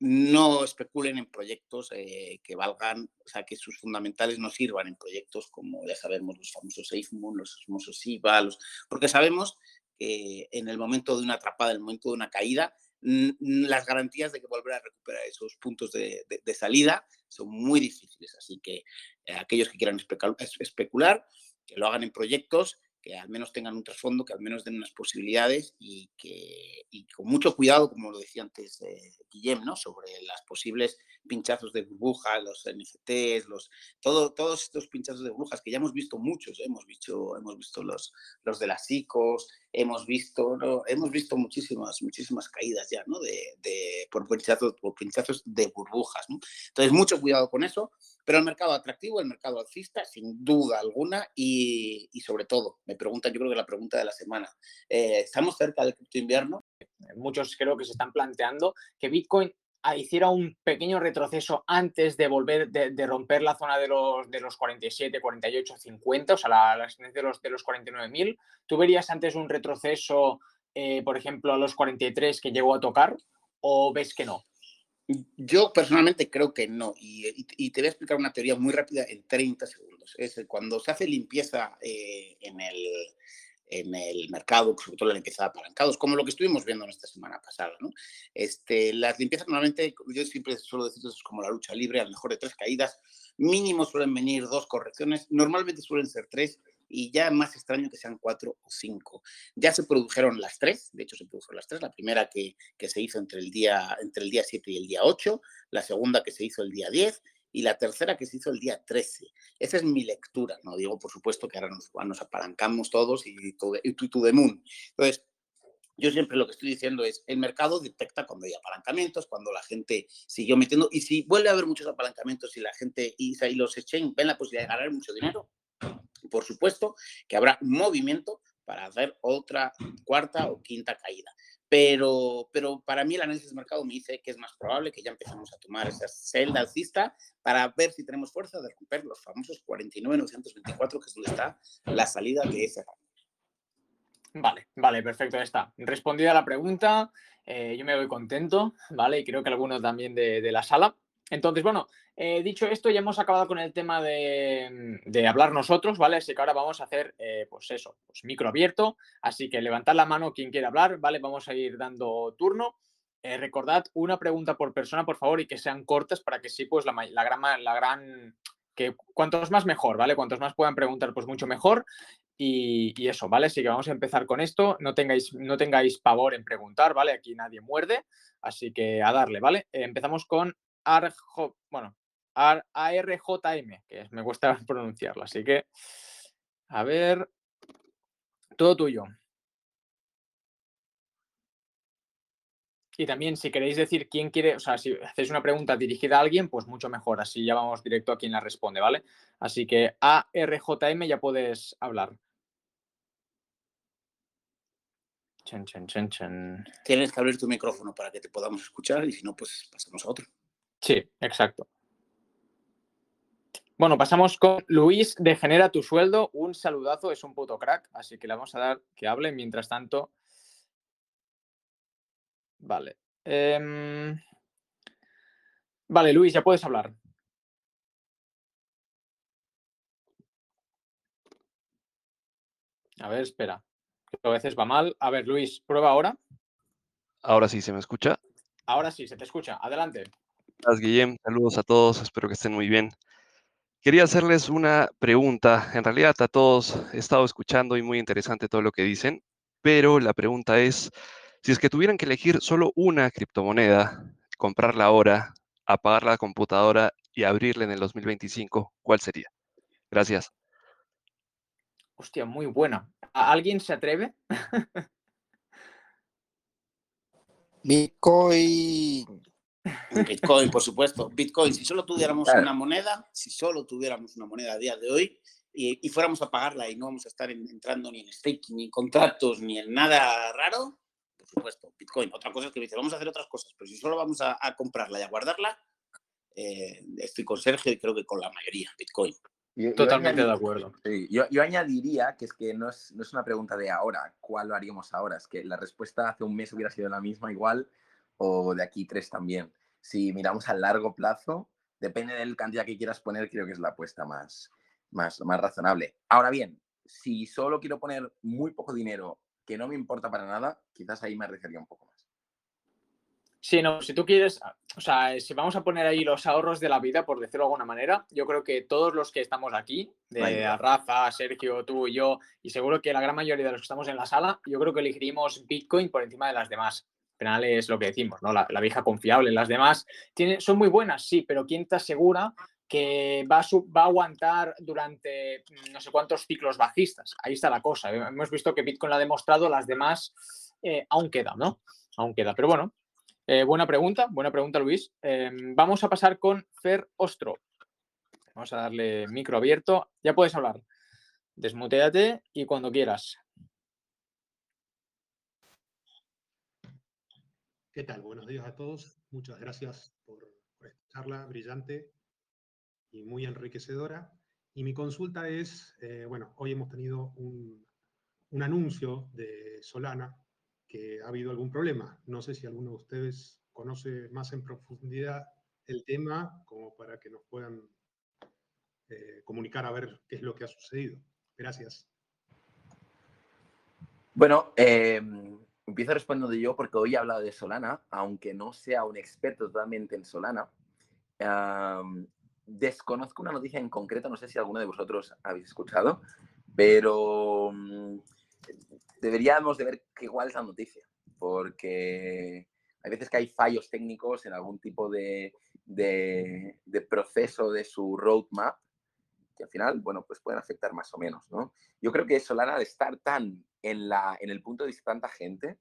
no especulen en proyectos que valgan, o sea, que sus fundamentales no sirvan en proyectos como ya sabemos los famosos SafeMoon, los famosos IVA, porque sabemos que en el momento de una atrapada, en el momento de una caída, las garantías de que volver a recuperar esos puntos de, salida son muy difíciles. Así que eh, aquellos que quieran especular, que lo hagan en proyectos que al menos tengan un trasfondo, que al menos den unas posibilidades y que con mucho cuidado, como lo decía antes eh, Guillem, ¿no? sobre las posibles pinchazos de burbuja, los NFTs, los, todo, todos estos pinchazos de burbujas que ya hemos visto muchos, ¿eh? hemos visto, hemos visto los, los de las ICOs, hemos visto, ¿no? hemos visto muchísimas, muchísimas caídas ya ¿no? de, de por, pinchazos, por pinchazos de burbujas. ¿no? Entonces, mucho cuidado con eso, pero el mercado atractivo, el mercado alcista, sin duda alguna, y, sobre todo, me preguntan, yo creo que la pregunta de la semana, eh, ¿estamos cerca del cripto invierno? Muchos creo que se están planteando que Bitcoin hiciera un pequeño retroceso antes de volver, de, romper la zona de los, de los 47, 48, 50, o sea, la, la de los, de los 49.000. ¿Tú verías antes un retroceso, eh, por ejemplo, a los 43 que llegó a tocar o ves que no? Yo personalmente creo que no, y, te voy a explicar una teoría muy rápida en 30 segundos. Es cuando se hace limpieza eh, en, el, en el mercado, sobre todo la limpieza de apalancados, como lo que estuvimos viendo en esta semana pasada. ¿no? Este, las limpiezas normalmente, yo siempre suelo decir, es como la lucha libre, a lo mejor de tres caídas, mínimo suelen venir dos correcciones, normalmente suelen ser tres, y ya más extraño que sean cuatro o cinco. Ya se produjeron las tres, de hecho se produjeron las tres, la primera que, que se hizo entre el, día, entre el día 7 y el día 8, la segunda que se hizo el día 10 y la tercera que se hizo el día 13. Esa es mi lectura, no digo por supuesto que ahora nos, nos apalancamos todos y tú to, the moon. Entonces, yo siempre lo que estoy diciendo es, el mercado detecta cuando hay apalancamientos, cuando la gente siguió metiendo, y si vuelve a haber muchos apalancamientos y la gente y, y los exchange ven la posibilidad de ganar mucho dinero, por supuesto que habrá movimiento para hacer otra cuarta o quinta caída. Pero, pero para mí el análisis de mercado me dice que es más probable que ya empezamos a tomar esa celda alcista para ver si tenemos fuerza de romper los famosos 49,924, que es donde está la salida de ese Vale, vale, perfecto, ya está. Respondida la pregunta, eh, yo me voy contento, ¿vale? Y creo que alguno también de la sala. Entonces, bueno, eh, dicho esto, ya hemos acabado con el tema de, hablar nosotros, ¿vale? Así que ahora vamos a hacer, eh, pues eso, pues micro abierto. Así que levantad la mano quien quiera hablar, ¿vale? Vamos a ir dando turno. Eh, recordad una pregunta por persona, por favor, y que sean cortas para que sí, pues la, la, gran, la gran, que cuantos más mejor, ¿vale? Cuantos más puedan preguntar, pues mucho mejor. Y, y, eso, ¿vale? Así que vamos a empezar con esto. No tengáis, no tengáis pavor en preguntar, ¿vale? Aquí nadie muerde, así que a darle, ¿vale? empezamos con Arjo, bueno, ARJM, que me cuesta pronunciarlo, así que, a ver, todo tuyo. Y también, si queréis decir quién quiere, o sea, si hacéis una pregunta dirigida a alguien, pues mucho mejor, así ya vamos directo a quien la responde, ¿vale? Así que ARJM ya puedes hablar. Tienes que abrir tu micrófono para que te podamos escuchar y si no, pues pasamos a otro. Sí, exacto. Bueno, pasamos con Luis de Genera tu sueldo. Un saludazo, es un puto crack, así que le vamos a dar que hable. Mientras tanto. Vale. Em, vale, Luis, ya puedes hablar. A ver, espera. A veces va mal. A ver, Luis, prueba ahora. Ahora sí, ¿se me escucha? Ahora sí, se te escucha. Adelante. Gracias, Guillem. Saludos a todos. Espero que estén muy bien. Quería hacerles una pregunta. En realidad a todos he estado escuchando y muy interesante todo lo que dicen, pero la pregunta es, si es que tuvieran que elegir solo una criptomoneda, comprarla ahora, apagar la computadora y abrirla en el 2025, ¿cuál sería? Gracias. Hostia, muy buena. ¿Alguien se atreve? Bitcoin. Bitcoin, por supuesto. Bitcoin, si solo tuviéramos una moneda, si solo tuviéramos una moneda a día de hoy y, fuéramos a pagarla y no vamos a estar entrando ni en staking, ni en contratos, ni en nada raro, por supuesto, Bitcoin. Otra cosa es que dice, vamos a hacer otras cosas, pero si solo vamos a, comprarla y a guardarla, eh, estoy con Sergio y creo que con la mayoría, Bitcoin. Totalmente de acuerdo. yo, añadiría que es que no es, no es una pregunta de ahora, ¿cuál lo haríamos ahora? Es que la respuesta hace un mes hubiera sido la misma igual o de aquí tres también. Si miramos a largo plazo, depende del cantidad que quieras poner, creo que es la apuesta más, más, más razonable. Ahora bien, si solo quiero poner muy poco dinero que no me importa para nada, quizás ahí me arriesgaría un poco más. Sí, no, si tú quieres, o sea, si vamos a poner ahí los ahorros de la vida, por decirlo de alguna manera, yo creo que todos los que estamos aquí, de Rafa, Sergio, tú y yo, y seguro que la gran mayoría de los que estamos en la sala, yo creo que elegiríamos Bitcoin por encima de las demás. Al final es lo que decimos, ¿no? La, vieja confiable. Las demás tienen, son muy buenas, sí, pero ¿quién te asegura que va a, va a aguantar durante mm, no sé cuántos ciclos bajistas? Ahí está la cosa. Hemos visto que Bitcoin lo ha demostrado, las demás eh, aún queda, ¿no? Aún queda. Pero bueno, eh, buena pregunta, buena pregunta, Luis. Em, vamos a pasar con Fer Ostro. Vamos a darle micro abierto. Ya puedes hablar. Desmuteate y cuando quieras. ¿Qué tal? Buenos días a todos. Muchas gracias por, esta charla brillante y muy enriquecedora. Y mi consulta es, eh, bueno, hoy hemos tenido un, un anuncio de Solana que ha habido algún problema. No sé si alguno de ustedes conoce más en profundidad el tema como para que nos puedan eh, comunicar a ver qué es lo que ha sucedido. Gracias. Bueno, em, empiezo respondiendo yo porque hoy he hablado de Solana, aunque no sea un experto totalmente en Solana. desconozco una noticia en concreto, no sé si alguno de vosotros habéis escuchado, pero mm, deberíamos de ver igual es la noticia, porque hay veces que hay fallos técnicos en algún tipo de, de, proceso de su roadmap que al final, bueno, pues pueden afectar más o menos, ¿no? Yo creo que Solana al estar tan en, la, en el punto de vista tanta gente,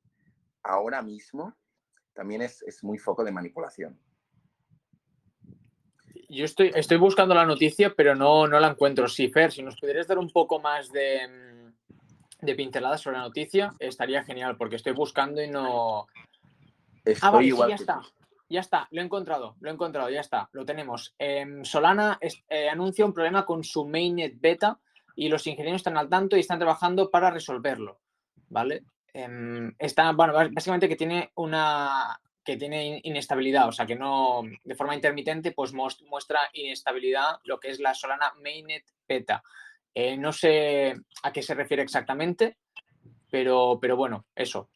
ahora mismo también es, es muy foco de manipulación. Yo estoy, estoy buscando la noticia, pero no, no la encuentro. Sí, Fer, si nos pudieras dar un poco más de, de pinceladas sobre la noticia, estaría genial, porque estoy buscando y no. ah, vale, igual ya está. Ya está, lo he encontrado, lo he encontrado, ya está, lo tenemos. Em, Solana eh, anuncia un problema con su mainnet beta y los ingenieros están al tanto y están trabajando para resolverlo, ¿vale? Em, está, bueno, básicamente que tiene una que tiene inestabilidad, o sea que no, de forma intermitente, pues muestra inestabilidad lo que es la Solana mainnet beta. Eh, no sé a qué se refiere exactamente, pero, pero bueno, eso.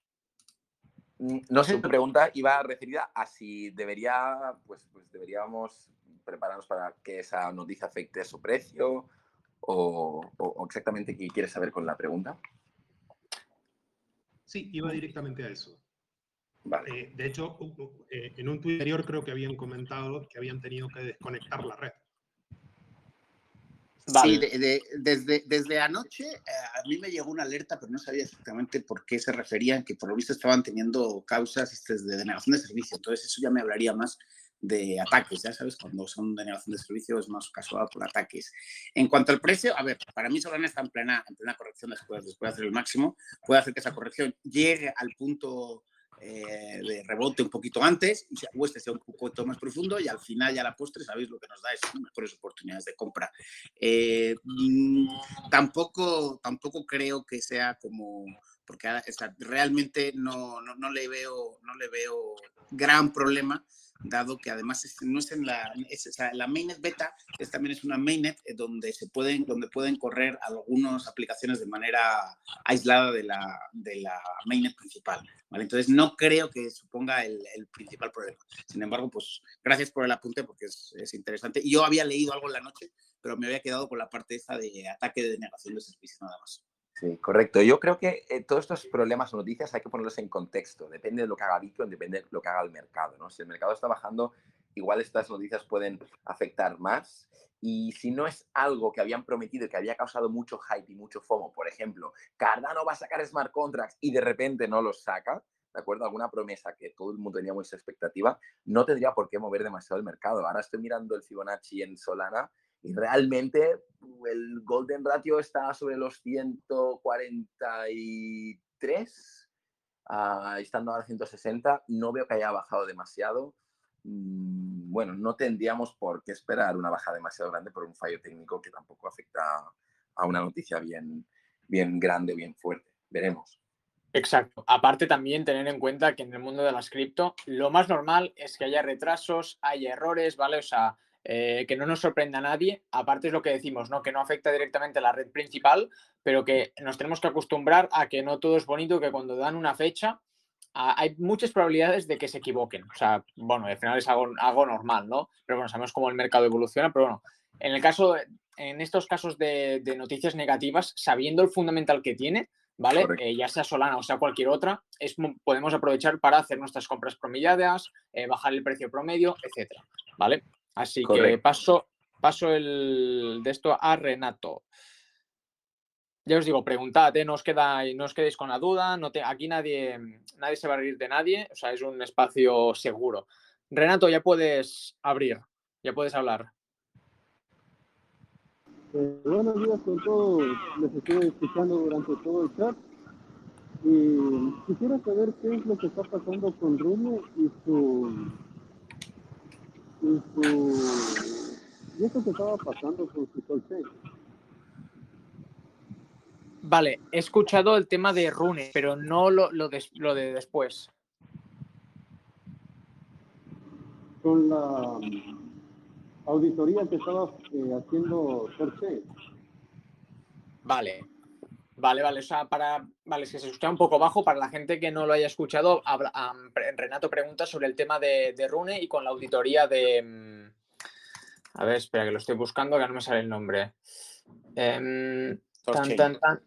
Mm, no sé, tu pregunta iba referida a si debería, pues, pues deberíamos prepararnos para que esa noticia afecte a su precio o, exactamente qué quieres saber con la pregunta. Sí, iba directamente a eso. Vale. Eh, de hecho, eh, en un tuit anterior creo que habían comentado que habían tenido que desconectar la red. Sí, desde, desde anoche eh, a mí me llegó una alerta, pero no sabía exactamente por qué se referían, que por lo visto estaban teniendo causas este, de denegación de servicio. Entonces eso ya me hablaría más de ataques, ya sabes, cuando son denegación de servicio es más casual por ataques. En cuanto al precio, a ver, para mí Solana está en plena, en plena corrección después, después de hacer el máximo, puede hacer que esa corrección llegue al punto eh, de rebote un poquito antes y o este sea un poco más profundo y al final ya la postre sabéis lo que nos da es mejores oportunidades de compra. Eh, mm, tampoco, tampoco creo que sea como porque realmente no, no, no, le veo, no le veo gran problema dado que además no es en la, la mainnet beta, es, también es una mainnet eh, donde se pueden, donde pueden correr algunas aplicaciones de manera aislada de la, de la mainnet principal. ¿vale? Entonces no creo que suponga el, el, principal problema. Sin embargo, pues gracias por el apunte porque es, es interesante. Yo había leído algo en la noche, pero me había quedado con la parte esta de ataque de negación de servicio nada más. Sí, correcto. Yo creo que eh, todos estos problemas o noticias hay que ponerlos en contexto. Depende de lo que haga Bitcoin, depende de lo que haga el mercado. ¿no? Si el mercado está bajando, igual estas noticias pueden afectar más. Y si no es algo que habían prometido y que había causado mucho hype y mucho FOMO, por ejemplo, Cardano va a sacar smart contracts y de repente no los saca, ¿de acuerdo? Alguna promesa que todo el mundo tenía mucha expectativa, no tendría por qué mover demasiado el mercado. Ahora estoy mirando el Fibonacci en Solana y realmente el Golden Ratio está sobre los 143, uh, estando ahora 160. No veo que haya bajado demasiado. Mm, bueno, no tendríamos por qué esperar una baja demasiado grande por un fallo técnico que tampoco afecta a una noticia bien, bien grande, bien fuerte. Veremos. Exacto. Aparte también tener en cuenta que en el mundo de las cripto lo más normal es que haya retrasos, haya errores, ¿vale? O sea, eh, que no nos sorprenda a nadie. Aparte es lo que decimos, ¿no? Que no afecta directamente a la red principal, pero que nos tenemos que acostumbrar a que no todo es bonito, que cuando dan una fecha hay muchas probabilidades de que se equivoquen. O sea, bueno, al final es algo, algo normal, ¿no? Pero bueno, sabemos cómo el mercado evoluciona, pero bueno, en el caso, en estos casos de, noticias negativas, sabiendo el fundamental que tiene, ¿vale? Eh, ya sea Solana o sea cualquier otra, es, podemos aprovechar para hacer nuestras compras promelladas, eh, bajar el precio promedio, etcétera, ¿vale? Así que paso, paso el, de esto a Renato. Ya os digo, preguntad, ¿eh? no, os queda, no os quedéis con la duda, no te, aquí nadie, nadie se va a reír de nadie, o sea, es un espacio seguro. Renato, ya puedes abrir, ya puedes hablar. Eh, buenos días con todos, les estoy escuchando durante todo el chat y quisiera saber qué es lo que está pasando con Rune y su y su y esto que estaba pasando con su. Vale, he escuchado el tema de Rune, pero no lo, lo, de, después. Con la auditoría que estaba eh, haciendo Torche. Vale, vale, vale. O sea, para. Vale, es que se escucha un poco bajo. Para la gente que no lo haya escuchado, Renato pregunta sobre el tema de, Rune y con la auditoría de. Mm, a ver, espera, que lo estoy buscando, que no me sale el nombre. Tan, tan, tan.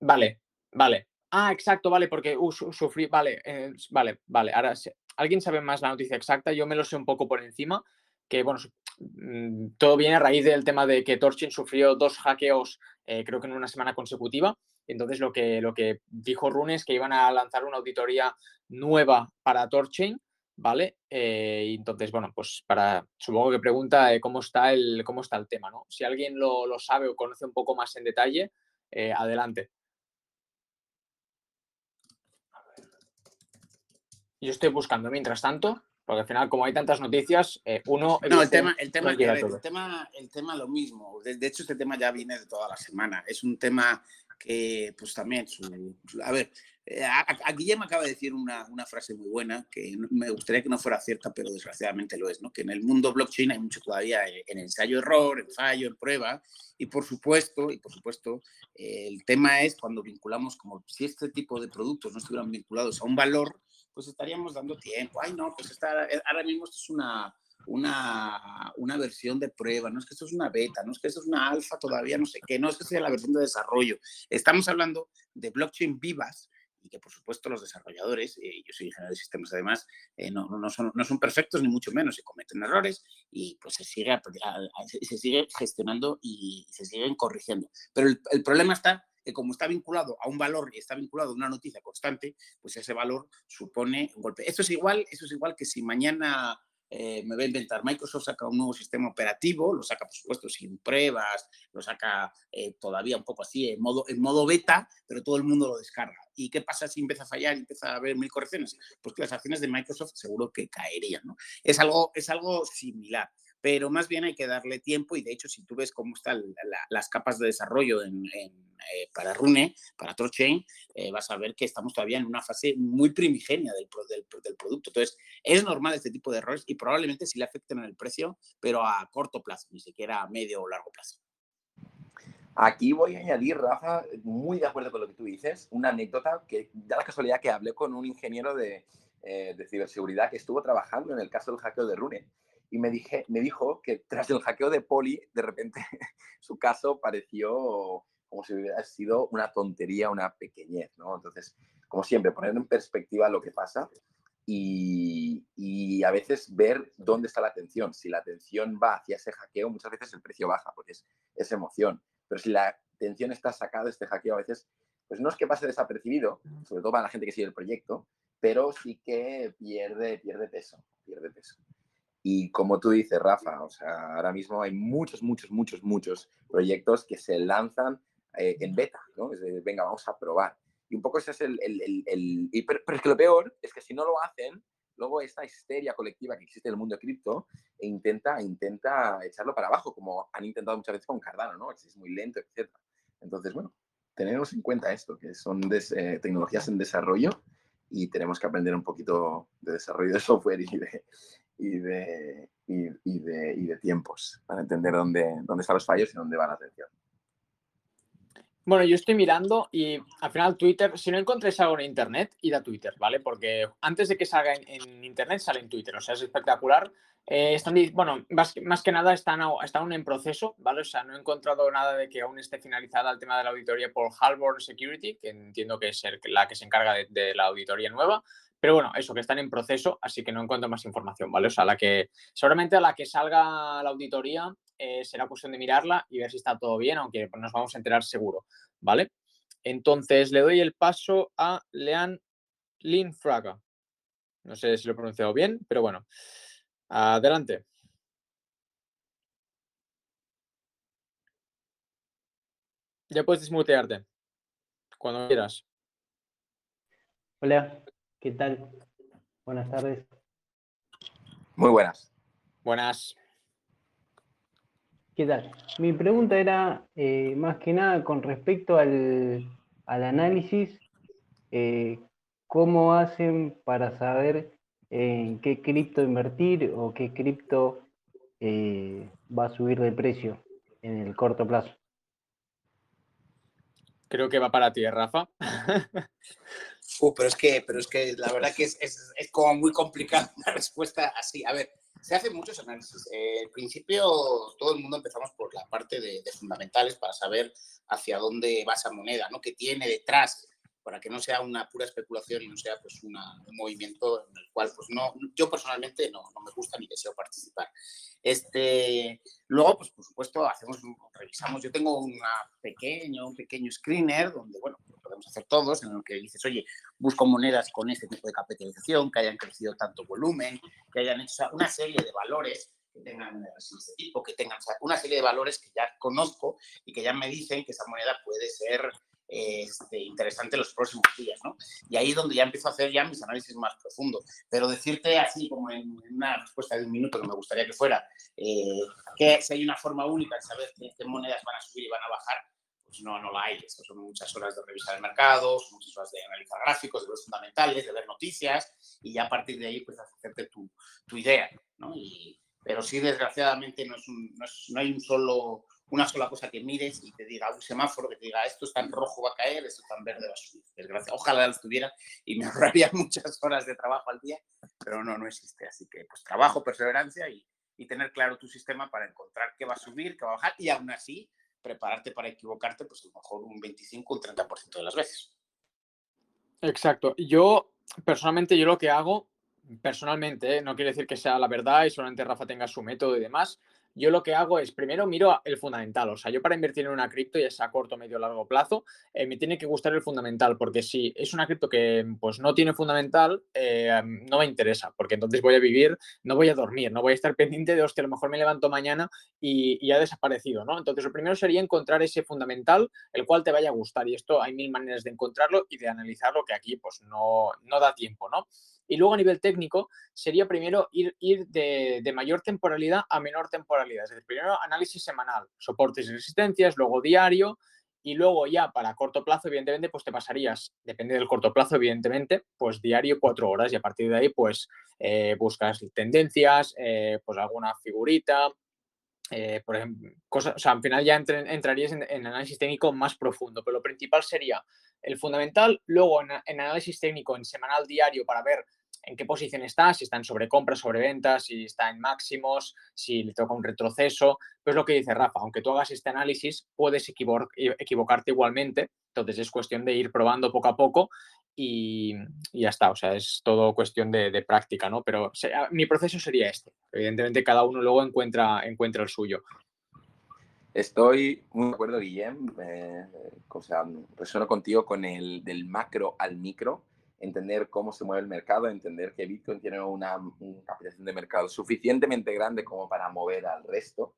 Vale, vale. Ah, exacto, vale, porque uh, sufrí, vale, eh, vale, vale. Ahora, ¿alguien sabe más la noticia exacta? Yo me lo sé un poco por encima, que bueno, mm, todo viene a raíz del tema de que Torchain sufrió dos hackeos, eh, creo que en una semana consecutiva. Entonces, lo que, lo que dijo Rune es que iban a lanzar una auditoría nueva para Torchain, ¿vale? Eh, entonces, bueno, pues para, supongo que pregunta cómo, está el, cómo está el tema, ¿no? Si alguien lo, lo sabe o conoce un poco más en detalle, adelante. yo estoy buscando mientras tanto, porque al final, como hay tantas noticias, eh, uno. No, el tema, el tema, el tema, el tema lo mismo. De, hecho, este tema ya viene de toda la semana. Es un tema que, pues también, a ver, eh, a, Guillermo acaba de decir una, una, frase muy buena que me gustaría que no fuera cierta, pero desgraciadamente lo es, ¿no? Que en el mundo blockchain hay mucho todavía en ensayo-error, en fallo, en prueba, y por supuesto, y por supuesto, el tema es cuando vinculamos como si este tipo de productos no estuvieran vinculados a un valor, pues estaríamos dando tiempo. Ay, no, pues está, eh, ahora mismo esto es una, una, una, versión de prueba, no es que esto es una beta, no es que esto es una alfa todavía, no sé qué, no es que sea la versión de desarrollo. Estamos hablando de blockchain vivas y que por supuesto los desarrolladores, eh, yo soy ingeniero de sistemas además, eh, no, no, son, no son perfectos ni mucho menos, se cometen errores y pues se sigue, se sigue gestionando y se siguen corrigiendo. Pero el, el problema está que como está vinculado a un valor y está vinculado a una noticia constante, pues ese valor supone un golpe. Esto es igual, esto es igual que si mañana eh, me va a inventar. Microsoft saca un nuevo sistema operativo, lo saca, por supuesto, sin pruebas, lo saca eh, todavía un poco así, en modo, en modo beta, pero todo el mundo lo descarga. ¿Y qué pasa si empieza a fallar y empieza a haber mil correcciones? Pues que las acciones de Microsoft seguro que caerían. ¿no? Es, algo, es algo similar pero más bien hay que darle tiempo y de hecho si tú ves cómo están las capas de desarrollo eh, para Rune, para Torchain, eh, vas a ver que estamos todavía en una fase muy primigenia del, del, producto. Entonces, es normal este tipo de errores y probablemente sí le afecten en el precio, pero a corto plazo, ni siquiera a medio o largo plazo. Aquí voy a añadir, Rafa, muy de acuerdo con lo que tú dices, una anécdota que da la casualidad que hablé con un ingeniero de, eh, de ciberseguridad que estuvo trabajando en el caso del hackeo de Rune y me, dije, me dijo que tras el hackeo de Poli, de repente su caso pareció como si hubiera sido una tontería, una pequeñez, ¿no? Entonces, como siempre, poner en perspectiva lo que pasa y, y, a veces ver dónde está la atención. Si la atención va hacia ese hackeo, muchas veces el precio baja, porque es, es emoción. Pero si la atención está sacada de este hackeo, a veces, pues no es que pase desapercibido, sobre todo para la gente que sigue el proyecto, pero sí que pierde, pierde peso, pierde peso. Y como tú dices, Rafa, o sea, ahora mismo hay muchos, muchos, muchos, muchos proyectos que se lanzan eh, en beta, ¿no? Es decir, venga, vamos a probar. Y un poco ese es el... el, el, pero, es que lo peor es que si no lo hacen, luego esta histeria colectiva que existe en el mundo de cripto e intenta, intenta echarlo para abajo, como han intentado muchas veces con Cardano, ¿no? Es muy lento, etc. Entonces, bueno, tenemos en cuenta esto, que son eh, tecnologías en desarrollo y tenemos que aprender un poquito de desarrollo de software y de, y de, y, de, y de tiempos para entender dónde, dónde están los fallos y dónde va la atención. Bueno, yo estoy mirando y al final Twitter, si no encontréis algo en Internet, id a Twitter, ¿vale? Porque antes de que salga en, Internet sale en Twitter, o sea, es espectacular. Eh, están, bueno, más, más, que nada están, están en proceso, ¿vale? O sea, no he encontrado nada de que aún esté finalizada el tema de la auditoría por Halborn Security, que entiendo que es la que se encarga de la auditoría nueva, pero bueno, eso, que están en proceso, así que no encuentro más información, ¿vale? O sea, la que, seguramente a la que salga la auditoría eh, será cuestión de mirarla y ver si está todo bien, aunque nos vamos a enterar seguro, ¿vale? Entonces, le doy el paso a Leanne Linfraga. No sé si lo he pronunciado bien, pero bueno. Adelante. Ya puedes desmutearte cuando quieras. Hola, ¿Qué tal? Buenas tardes. Muy buenas. Buenas. ¿Qué tal? Mi pregunta era eh, más que nada con respecto al, análisis, eh, ¿cómo hacen para saber en qué cripto invertir o qué cripto eh, va a subir de precio en el corto plazo? Creo que va para ti, Rafa. pero es que, pero es que la verdad que es, es, es como muy complicada una respuesta así. A ver, se hacen muchos análisis. Eh, en principio, todo el mundo empezamos por la parte de, de, fundamentales para saber hacia dónde va esa moneda, ¿no? ¿Qué tiene detrás? Para que no sea una pura especulación y no sea pues un movimiento en el cual pues no, yo personalmente no, no, me gusta ni deseo participar. Este, luego, pues por supuesto, hacemos, revisamos, yo tengo una pequeño, un pequeño screener donde, bueno, lo podemos hacer todos, en el que dices, oye, busco monedas con este tipo de capitalización, que hayan crecido tanto volumen, que hayan hecho una serie de valores que tengan este tipo, que tengan una serie de valores que ya conozco y que ya me dicen que esa moneda puede ser este, interesante los próximos días, ¿no? Y ahí es donde ya empiezo a hacer ya mis análisis más profundos. Pero decirte así, como en, una respuesta de un minuto que me gustaría que fuera, eh, que si hay una forma única de saber qué, monedas van a subir y van a bajar, pues no, no la hay. Esto son muchas horas de revisar el mercado, son muchas horas de analizar gráficos, de ver fundamentales, de ver noticias y ya a partir de ahí pues hacerte tu, tu idea, ¿no? Y, pero sí, desgraciadamente, no, es no, es, no hay un solo una sola cosa que mires y te diga un semáforo que te diga esto está en rojo va a caer, esto está en verde va a subir. Desgracia. Ojalá lo estuviera y me ahorraría muchas horas de trabajo al día, pero no, no existe. Así que pues trabajo, perseverancia y, y tener claro tu sistema para encontrar qué va a subir, qué va a bajar y aún así prepararte para equivocarte, pues a lo mejor un 25, un 30% de las veces. Exacto. Yo, personalmente, yo lo que hago, personalmente, ¿eh? no quiere decir que sea la verdad y solamente Rafa tenga su método y demás, yo lo que hago es, primero miro el fundamental, o sea, yo para invertir en una cripto, ya sea a corto, medio o largo plazo, eh, me tiene que gustar el fundamental, porque si es una cripto que pues no tiene fundamental, eh, no me interesa, porque entonces voy a vivir, no voy a dormir, no voy a estar pendiente de, hostia, a lo mejor me levanto mañana y, y ha desaparecido, ¿no? Entonces, lo primero sería encontrar ese fundamental, el cual te vaya a gustar, y esto hay mil maneras de encontrarlo y de analizarlo, que aquí pues no, no da tiempo, ¿no? Y luego a nivel técnico sería primero ir, ir de, de, mayor temporalidad a menor temporalidad. Es decir, primero análisis semanal, soportes y resistencias, luego diario y luego ya para corto plazo, evidentemente, pues te pasarías, depende del corto plazo, evidentemente, pues diario cuatro horas y a partir de ahí pues eh, buscas tendencias, eh, pues alguna figurita, eh, por ejemplo, cosas, o sea, al final ya entrarías en, análisis técnico más profundo, pero lo principal sería el fundamental, luego en, análisis técnico en semanal diario para ver en qué posición está, si está en sobrecompra, sobreventas, si está en máximos, si le toca un retroceso. Pues lo que dice Rafa, aunque tú hagas este análisis, puedes equivo equivocarte igualmente. Entonces es cuestión de ir probando poco a poco y, ya está. O sea, es todo cuestión de, práctica, ¿no? Pero mi proceso sería este. Evidentemente cada uno luego encuentra, encuentra el suyo. Estoy muy de acuerdo, Guillem. Eh, o sea, resueno contigo con el del macro al micro, entender cómo se mueve el mercado, entender que Bitcoin tiene una, una capitalización de mercado suficientemente grande como para mover al resto.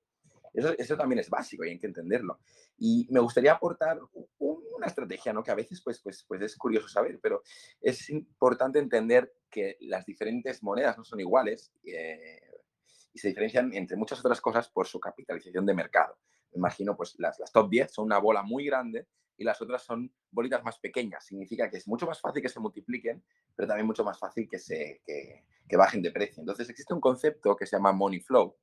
Eso, eso también es básico y hay que entenderlo. Y me gustaría aportar una estrategia, ¿no? Que a veces pues, pues, pues es curioso saber, pero es importante entender que las diferentes monedas no son iguales eh, y se diferencian entre muchas otras cosas por su capitalización de mercado. Me imagino, pues las, las top 10 son una bola muy grande y las otras son bolitas más pequeñas. Significa que es mucho más fácil que se multipliquen, pero también mucho más fácil que, se, que, bajen de precio. Entonces existe un concepto que se llama money flow,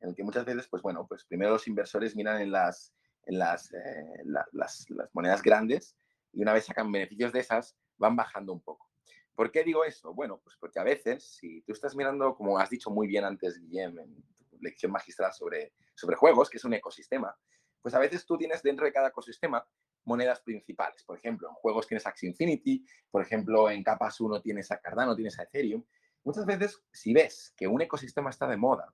en el que muchas veces, pues bueno, pues primero los inversores miran en las, en eh, las, las, monedas grandes y una vez sacan beneficios de esas, van bajando un poco. ¿Por qué digo eso? Bueno, pues porque a veces, si tú estás mirando, como has dicho muy bien antes, Guillem, en tu lección magistral sobre, sobre juegos, que es un ecosistema, pues a veces tú tienes dentro de cada ecosistema monedas principales. Por ejemplo, en juegos tienes Axie Infinity, por ejemplo, en capas 1 tienes a Cardano, tienes a Ethereum. Muchas veces, si ves que un ecosistema está de moda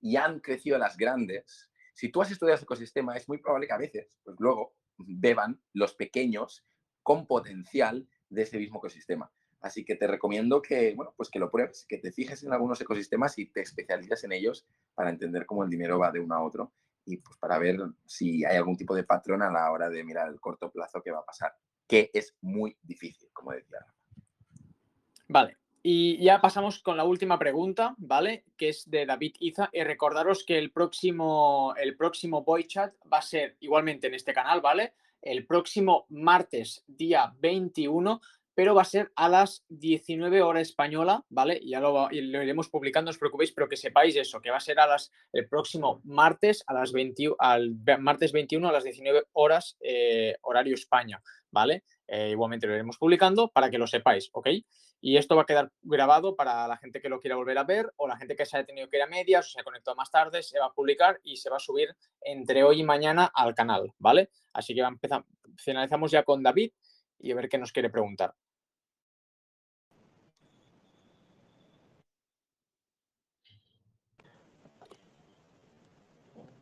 y han crecido las grandes, si tú has estudiado ese ecosistema, es muy probable que a veces, pues luego, beban los pequeños con potencial de ese mismo ecosistema. Así que te recomiendo que, bueno, pues que lo pruebes, que te fijes en algunos ecosistemas y te especialices en ellos para entender cómo el dinero va de uno a otro y pues para ver si hay algún tipo de patrón a la hora de mirar el corto plazo que va a pasar, que es muy difícil, como decía. Vale, y ya pasamos con la última pregunta, ¿vale? Que es de David Iza. Y recordaros que el próximo, el próximo Boy Chat va a ser igualmente en este canal, ¿vale? El próximo martes, día 21, pero va a ser a las 19 horas española, ¿vale? Ya lo, iremos publicando, no os preocupéis, pero que sepáis eso, que va a ser a las, el próximo martes, a las 20, al martes 21 a las 19 horas, eh, horario España, ¿vale? Eh, igualmente lo iremos publicando para que lo sepáis, ¿ok? Y esto va a quedar grabado para la gente que lo quiera volver a ver o la gente que se haya tenido que ir a medias o se ha conectado más tarde, se va a publicar y se va a subir entre hoy y mañana al canal, ¿vale? Así que empezar, finalizamos ya con David y a ver qué nos quiere preguntar.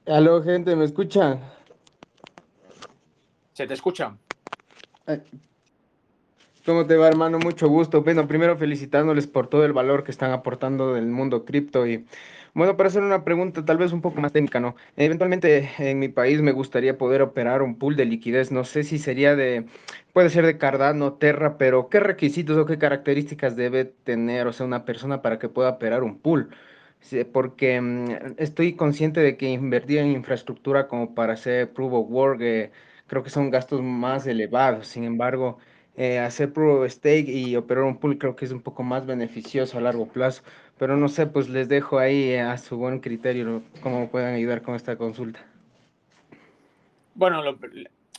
Aló, gente, ¿me escuchan? Se te escucha. ¿Cómo te va, hermano? Mucho gusto. Bueno, primero felicitándoles por todo el valor que están aportando del mundo cripto y bueno, para hacer una pregunta tal vez un poco más técnica, ¿no? Eventualmente en mi país me gustaría poder operar un pool de liquidez. No sé si sería de, puede ser de Cardano, Terra, pero ¿qué requisitos o qué características debe tener, o sea, una persona para que pueda operar un pool? Porque mm, estoy consciente de que invertir en infraestructura como para hacer proof of work eh, creo que son gastos más elevados. Sin embargo, eh, hacer proof of stake y operar un pool creo que es un poco más beneficioso a largo plazo. Pero no sé, pues les dejo ahí eh, a su buen criterio cómo pueden ayudar con esta consulta. Bueno, lo,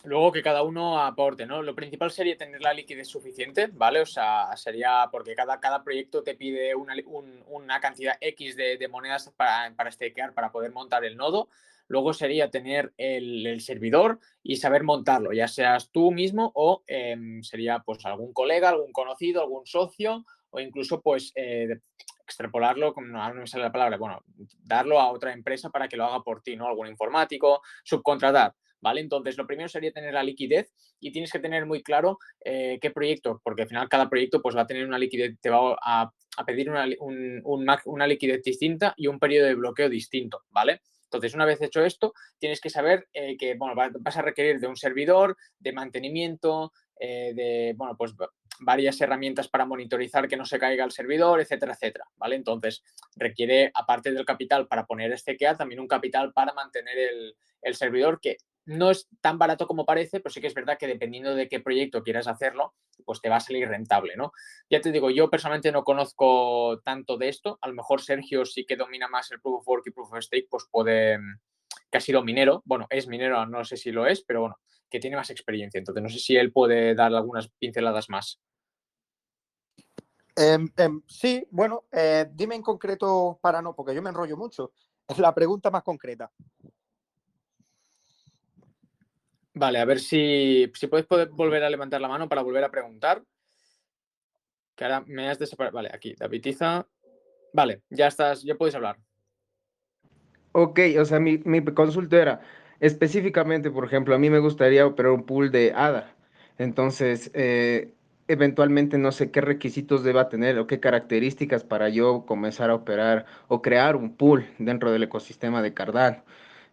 luego que cada uno aporte, ¿no? Lo principal sería tener la liquidez suficiente, ¿vale? O sea, sería porque cada, cada proyecto te pide una, un, una cantidad X de, de, monedas para, para stakear, para poder montar el nodo. Luego sería tener el, servidor y saber montarlo, ya seas tú mismo o eh, sería pues algún colega, algún conocido, algún socio o incluso pues eh, extrapolarlo, no me sale la palabra, bueno, darlo a otra empresa para que lo haga por ti, ¿no? Algún informático, subcontratar. ¿Vale? Entonces, lo primero sería tener la liquidez y tienes que tener muy claro eh, qué proyecto, porque al final cada proyecto pues va a tener una liquidez, te va a, pedir una, un, una, liquidez distinta y un periodo de bloqueo distinto, ¿vale? Entonces, una vez hecho esto, tienes que saber eh, que bueno, vas a requerir de un servidor, de mantenimiento, eh, de bueno, pues varias herramientas para monitorizar que no se caiga el servidor, etcétera, etcétera. ¿vale? Entonces, requiere, aparte del capital para poner este QA, también un capital para mantener el, el servidor que no es tan barato como parece, pero sí que es verdad que dependiendo de qué proyecto quieras hacerlo, pues te va a salir rentable, ¿no? Ya te digo, yo personalmente no conozco tanto de esto, a lo mejor Sergio sí que domina más el Proof of Work y Proof of Stake, pues puede, que ha sido minero, bueno, es minero, no sé si lo es, pero bueno, que tiene más experiencia, entonces no sé si él puede dar algunas pinceladas más. Eh, eh, sí, bueno, eh, dime en concreto para no, porque yo me enrollo mucho. La pregunta más concreta. Vale, a ver si, si puedes poder volver a levantar la mano para volver a preguntar. Que ahora me has desaparecido. Vale, aquí, Davidiza. Vale, ya estás, ya puedes hablar. Ok, o sea, mi, mi consulta era, específicamente, por ejemplo, a mí me gustaría operar un pool de ADA. Entonces, eh, eventualmente no sé qué requisitos deba tener o qué características para yo comenzar a operar o crear un pool dentro del ecosistema de Cardano.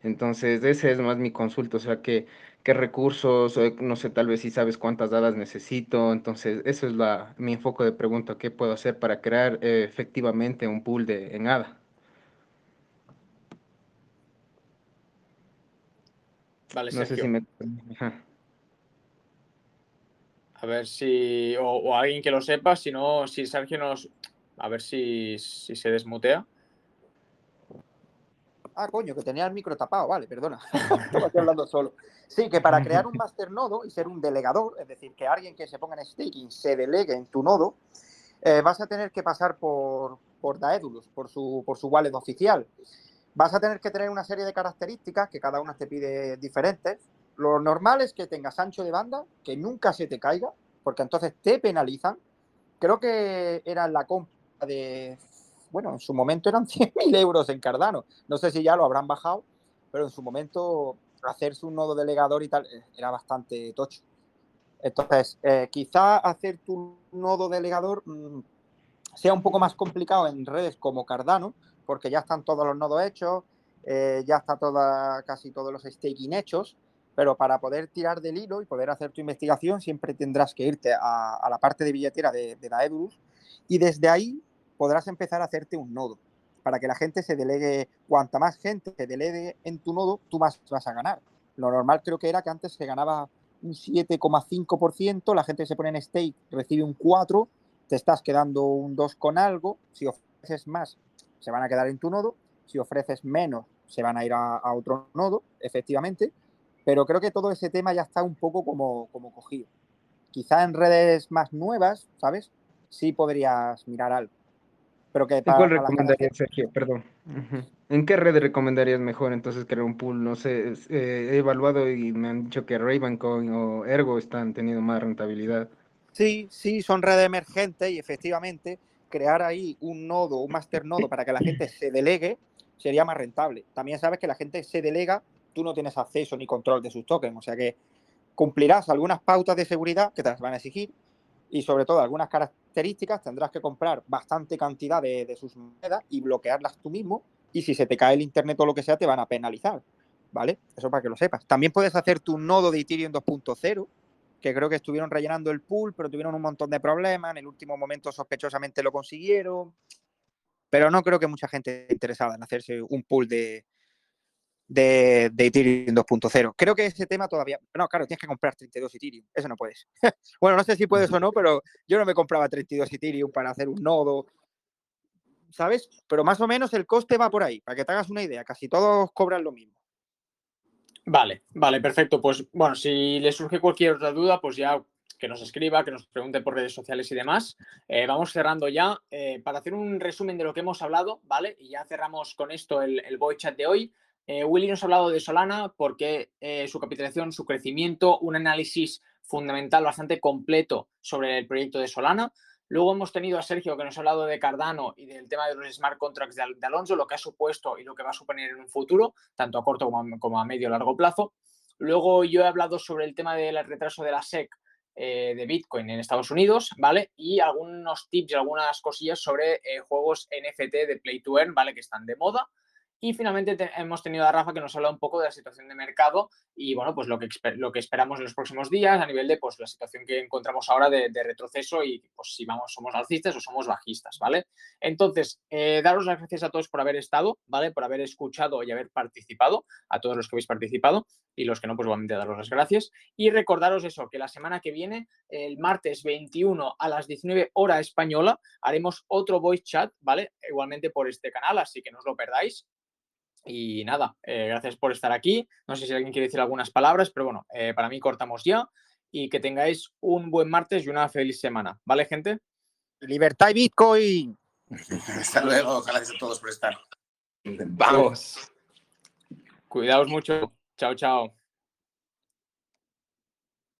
Entonces, ese es más mi consulta, o sea, qué, qué recursos, no sé, tal vez si sabes cuántas dadas necesito. Entonces, eso es la, mi enfoque de pregunta, ¿qué puedo hacer para crear eh, efectivamente un pool de, en ADA? Vale, No sé Sergio. si me... A ver si. O, o alguien que lo sepa, si no, si Sergio nos. A ver si, si se desmutea. Ah, coño, que tenía el micro tapado, vale, perdona. Aquí hablando solo. Sí, que para crear un masternodo y ser un delegador, es decir, que alguien que se ponga en staking se delegue en tu nodo, eh, vas a tener que pasar por, por Daedalus, por su, por su wallet oficial. Vas a tener que tener una serie de características que cada una te pide diferentes. Lo normal es que tengas ancho de banda, que nunca se te caiga, porque entonces te penalizan. Creo que era la compra de bueno, en su momento eran 100.000 euros en Cardano. No sé si ya lo habrán bajado, pero en su momento hacerse un nodo delegador y tal eh, era bastante tocho. Entonces, eh, quizá hacer tu nodo delegador mmm, sea un poco más complicado en redes como Cardano, porque ya están todos los nodos hechos, eh, ya está toda, casi todos los staking hechos, pero para poder tirar del hilo y poder hacer tu investigación siempre tendrás que irte a, a la parte de billetera de, de Daedalus y desde ahí podrás empezar a hacerte un nodo para que la gente se delegue, cuanta más gente se delegue en tu nodo, tú más vas a ganar. Lo normal creo que era que antes se ganaba un 7,5%, la gente se pone en stake, recibe un 4, te estás quedando un 2 con algo, si ofreces más, se van a quedar en tu nodo, si ofreces menos, se van a ir a, a otro nodo, efectivamente, pero creo que todo ese tema ya está un poco como, como cogido. Quizá en redes más nuevas, ¿sabes? Sí podrías mirar algo. Pero que ¿En para, cuál para recomendarías, Sergio? Perdón. ¿En qué red recomendarías mejor entonces crear un pool? No sé, es- eh, he evaluado y me han dicho que Ravencoin o Ergo están teniendo más rentabilidad. Sí, sí, son redes emergentes y efectivamente crear ahí un nodo, un master nodo para que la gente se delegue sería más rentable. También sabes que la gente se delega, tú no tienes acceso ni control de sus tokens, o sea que cumplirás algunas pautas de seguridad que te las van a exigir y sobre todo algunas características tendrás que comprar bastante cantidad de, de sus monedas y bloquearlas tú mismo y si se te cae el internet o lo que sea te van a penalizar, ¿vale? Eso para que lo sepas. También puedes hacer tu nodo de Ethereum 2.0 que creo que estuvieron rellenando el pool, pero tuvieron un montón de problemas. En el último momento, sospechosamente, lo consiguieron. Pero no creo que mucha gente esté interesada en hacerse un pool de, de, Ethereum 2.0. Creo que ese tema todavía. No, claro, tienes que comprar 32 Ethereum. Eso no puedes. bueno, no sé si puedes o no, pero yo no me compraba 32 Ethereum para hacer un nodo. ¿Sabes? Pero más o menos el coste va por ahí, para que te hagas una idea. Casi todos cobran lo mismo. Vale, vale, perfecto. Pues bueno, si le surge cualquier otra duda, pues ya que nos escriba, que nos pregunte por redes sociales y demás. Eh, vamos cerrando ya eh, para hacer un resumen de lo que hemos hablado, ¿vale? Y ya cerramos con esto el, el Boy Chat de hoy. Eh, Willy nos ha hablado de Solana porque eh, su capitalización, su crecimiento, un análisis fundamental bastante completo sobre el proyecto de Solana. Luego hemos tenido a Sergio que nos ha hablado de Cardano y del tema de los smart contracts de, de Alonso, lo que ha supuesto y lo que va a suponer en un futuro, tanto a corto como a, como a medio largo plazo. Luego yo he hablado sobre el tema del retraso de la SEC eh, de Bitcoin en Estados Unidos, ¿vale? Y algunos tips y algunas cosillas sobre eh, juegos NFT de Play to Earn, ¿vale? Que están de moda. Y finalmente te- hemos tenido a Rafa que nos habla un poco de la situación de mercado y bueno, pues lo que, lo que esperamos en los próximos días a nivel de pues la situación que encontramos ahora de, retroceso y pues si vamos, somos alcistas o somos bajistas, ¿vale? Entonces, eh, daros las gracias a todos por haber estado, ¿vale? Por haber escuchado y haber participado, a todos los que habéis participado y los que no, pues igualmente daros las gracias. Y recordaros eso, que la semana que viene, el martes 21 a las 19 hora española, haremos otro voice chat, ¿vale? Igualmente por este canal, así que no os lo perdáis. Y nada, eh, gracias por estar aquí. No sé si alguien quiere decir algunas palabras, pero bueno, eh, para mí cortamos ya y que tengáis un buen martes y una feliz semana. ¿Vale, gente? Libertad y Bitcoin. Hasta luego. Gracias a todos por estar. Vamos. Cuidaos mucho. Chao, chao.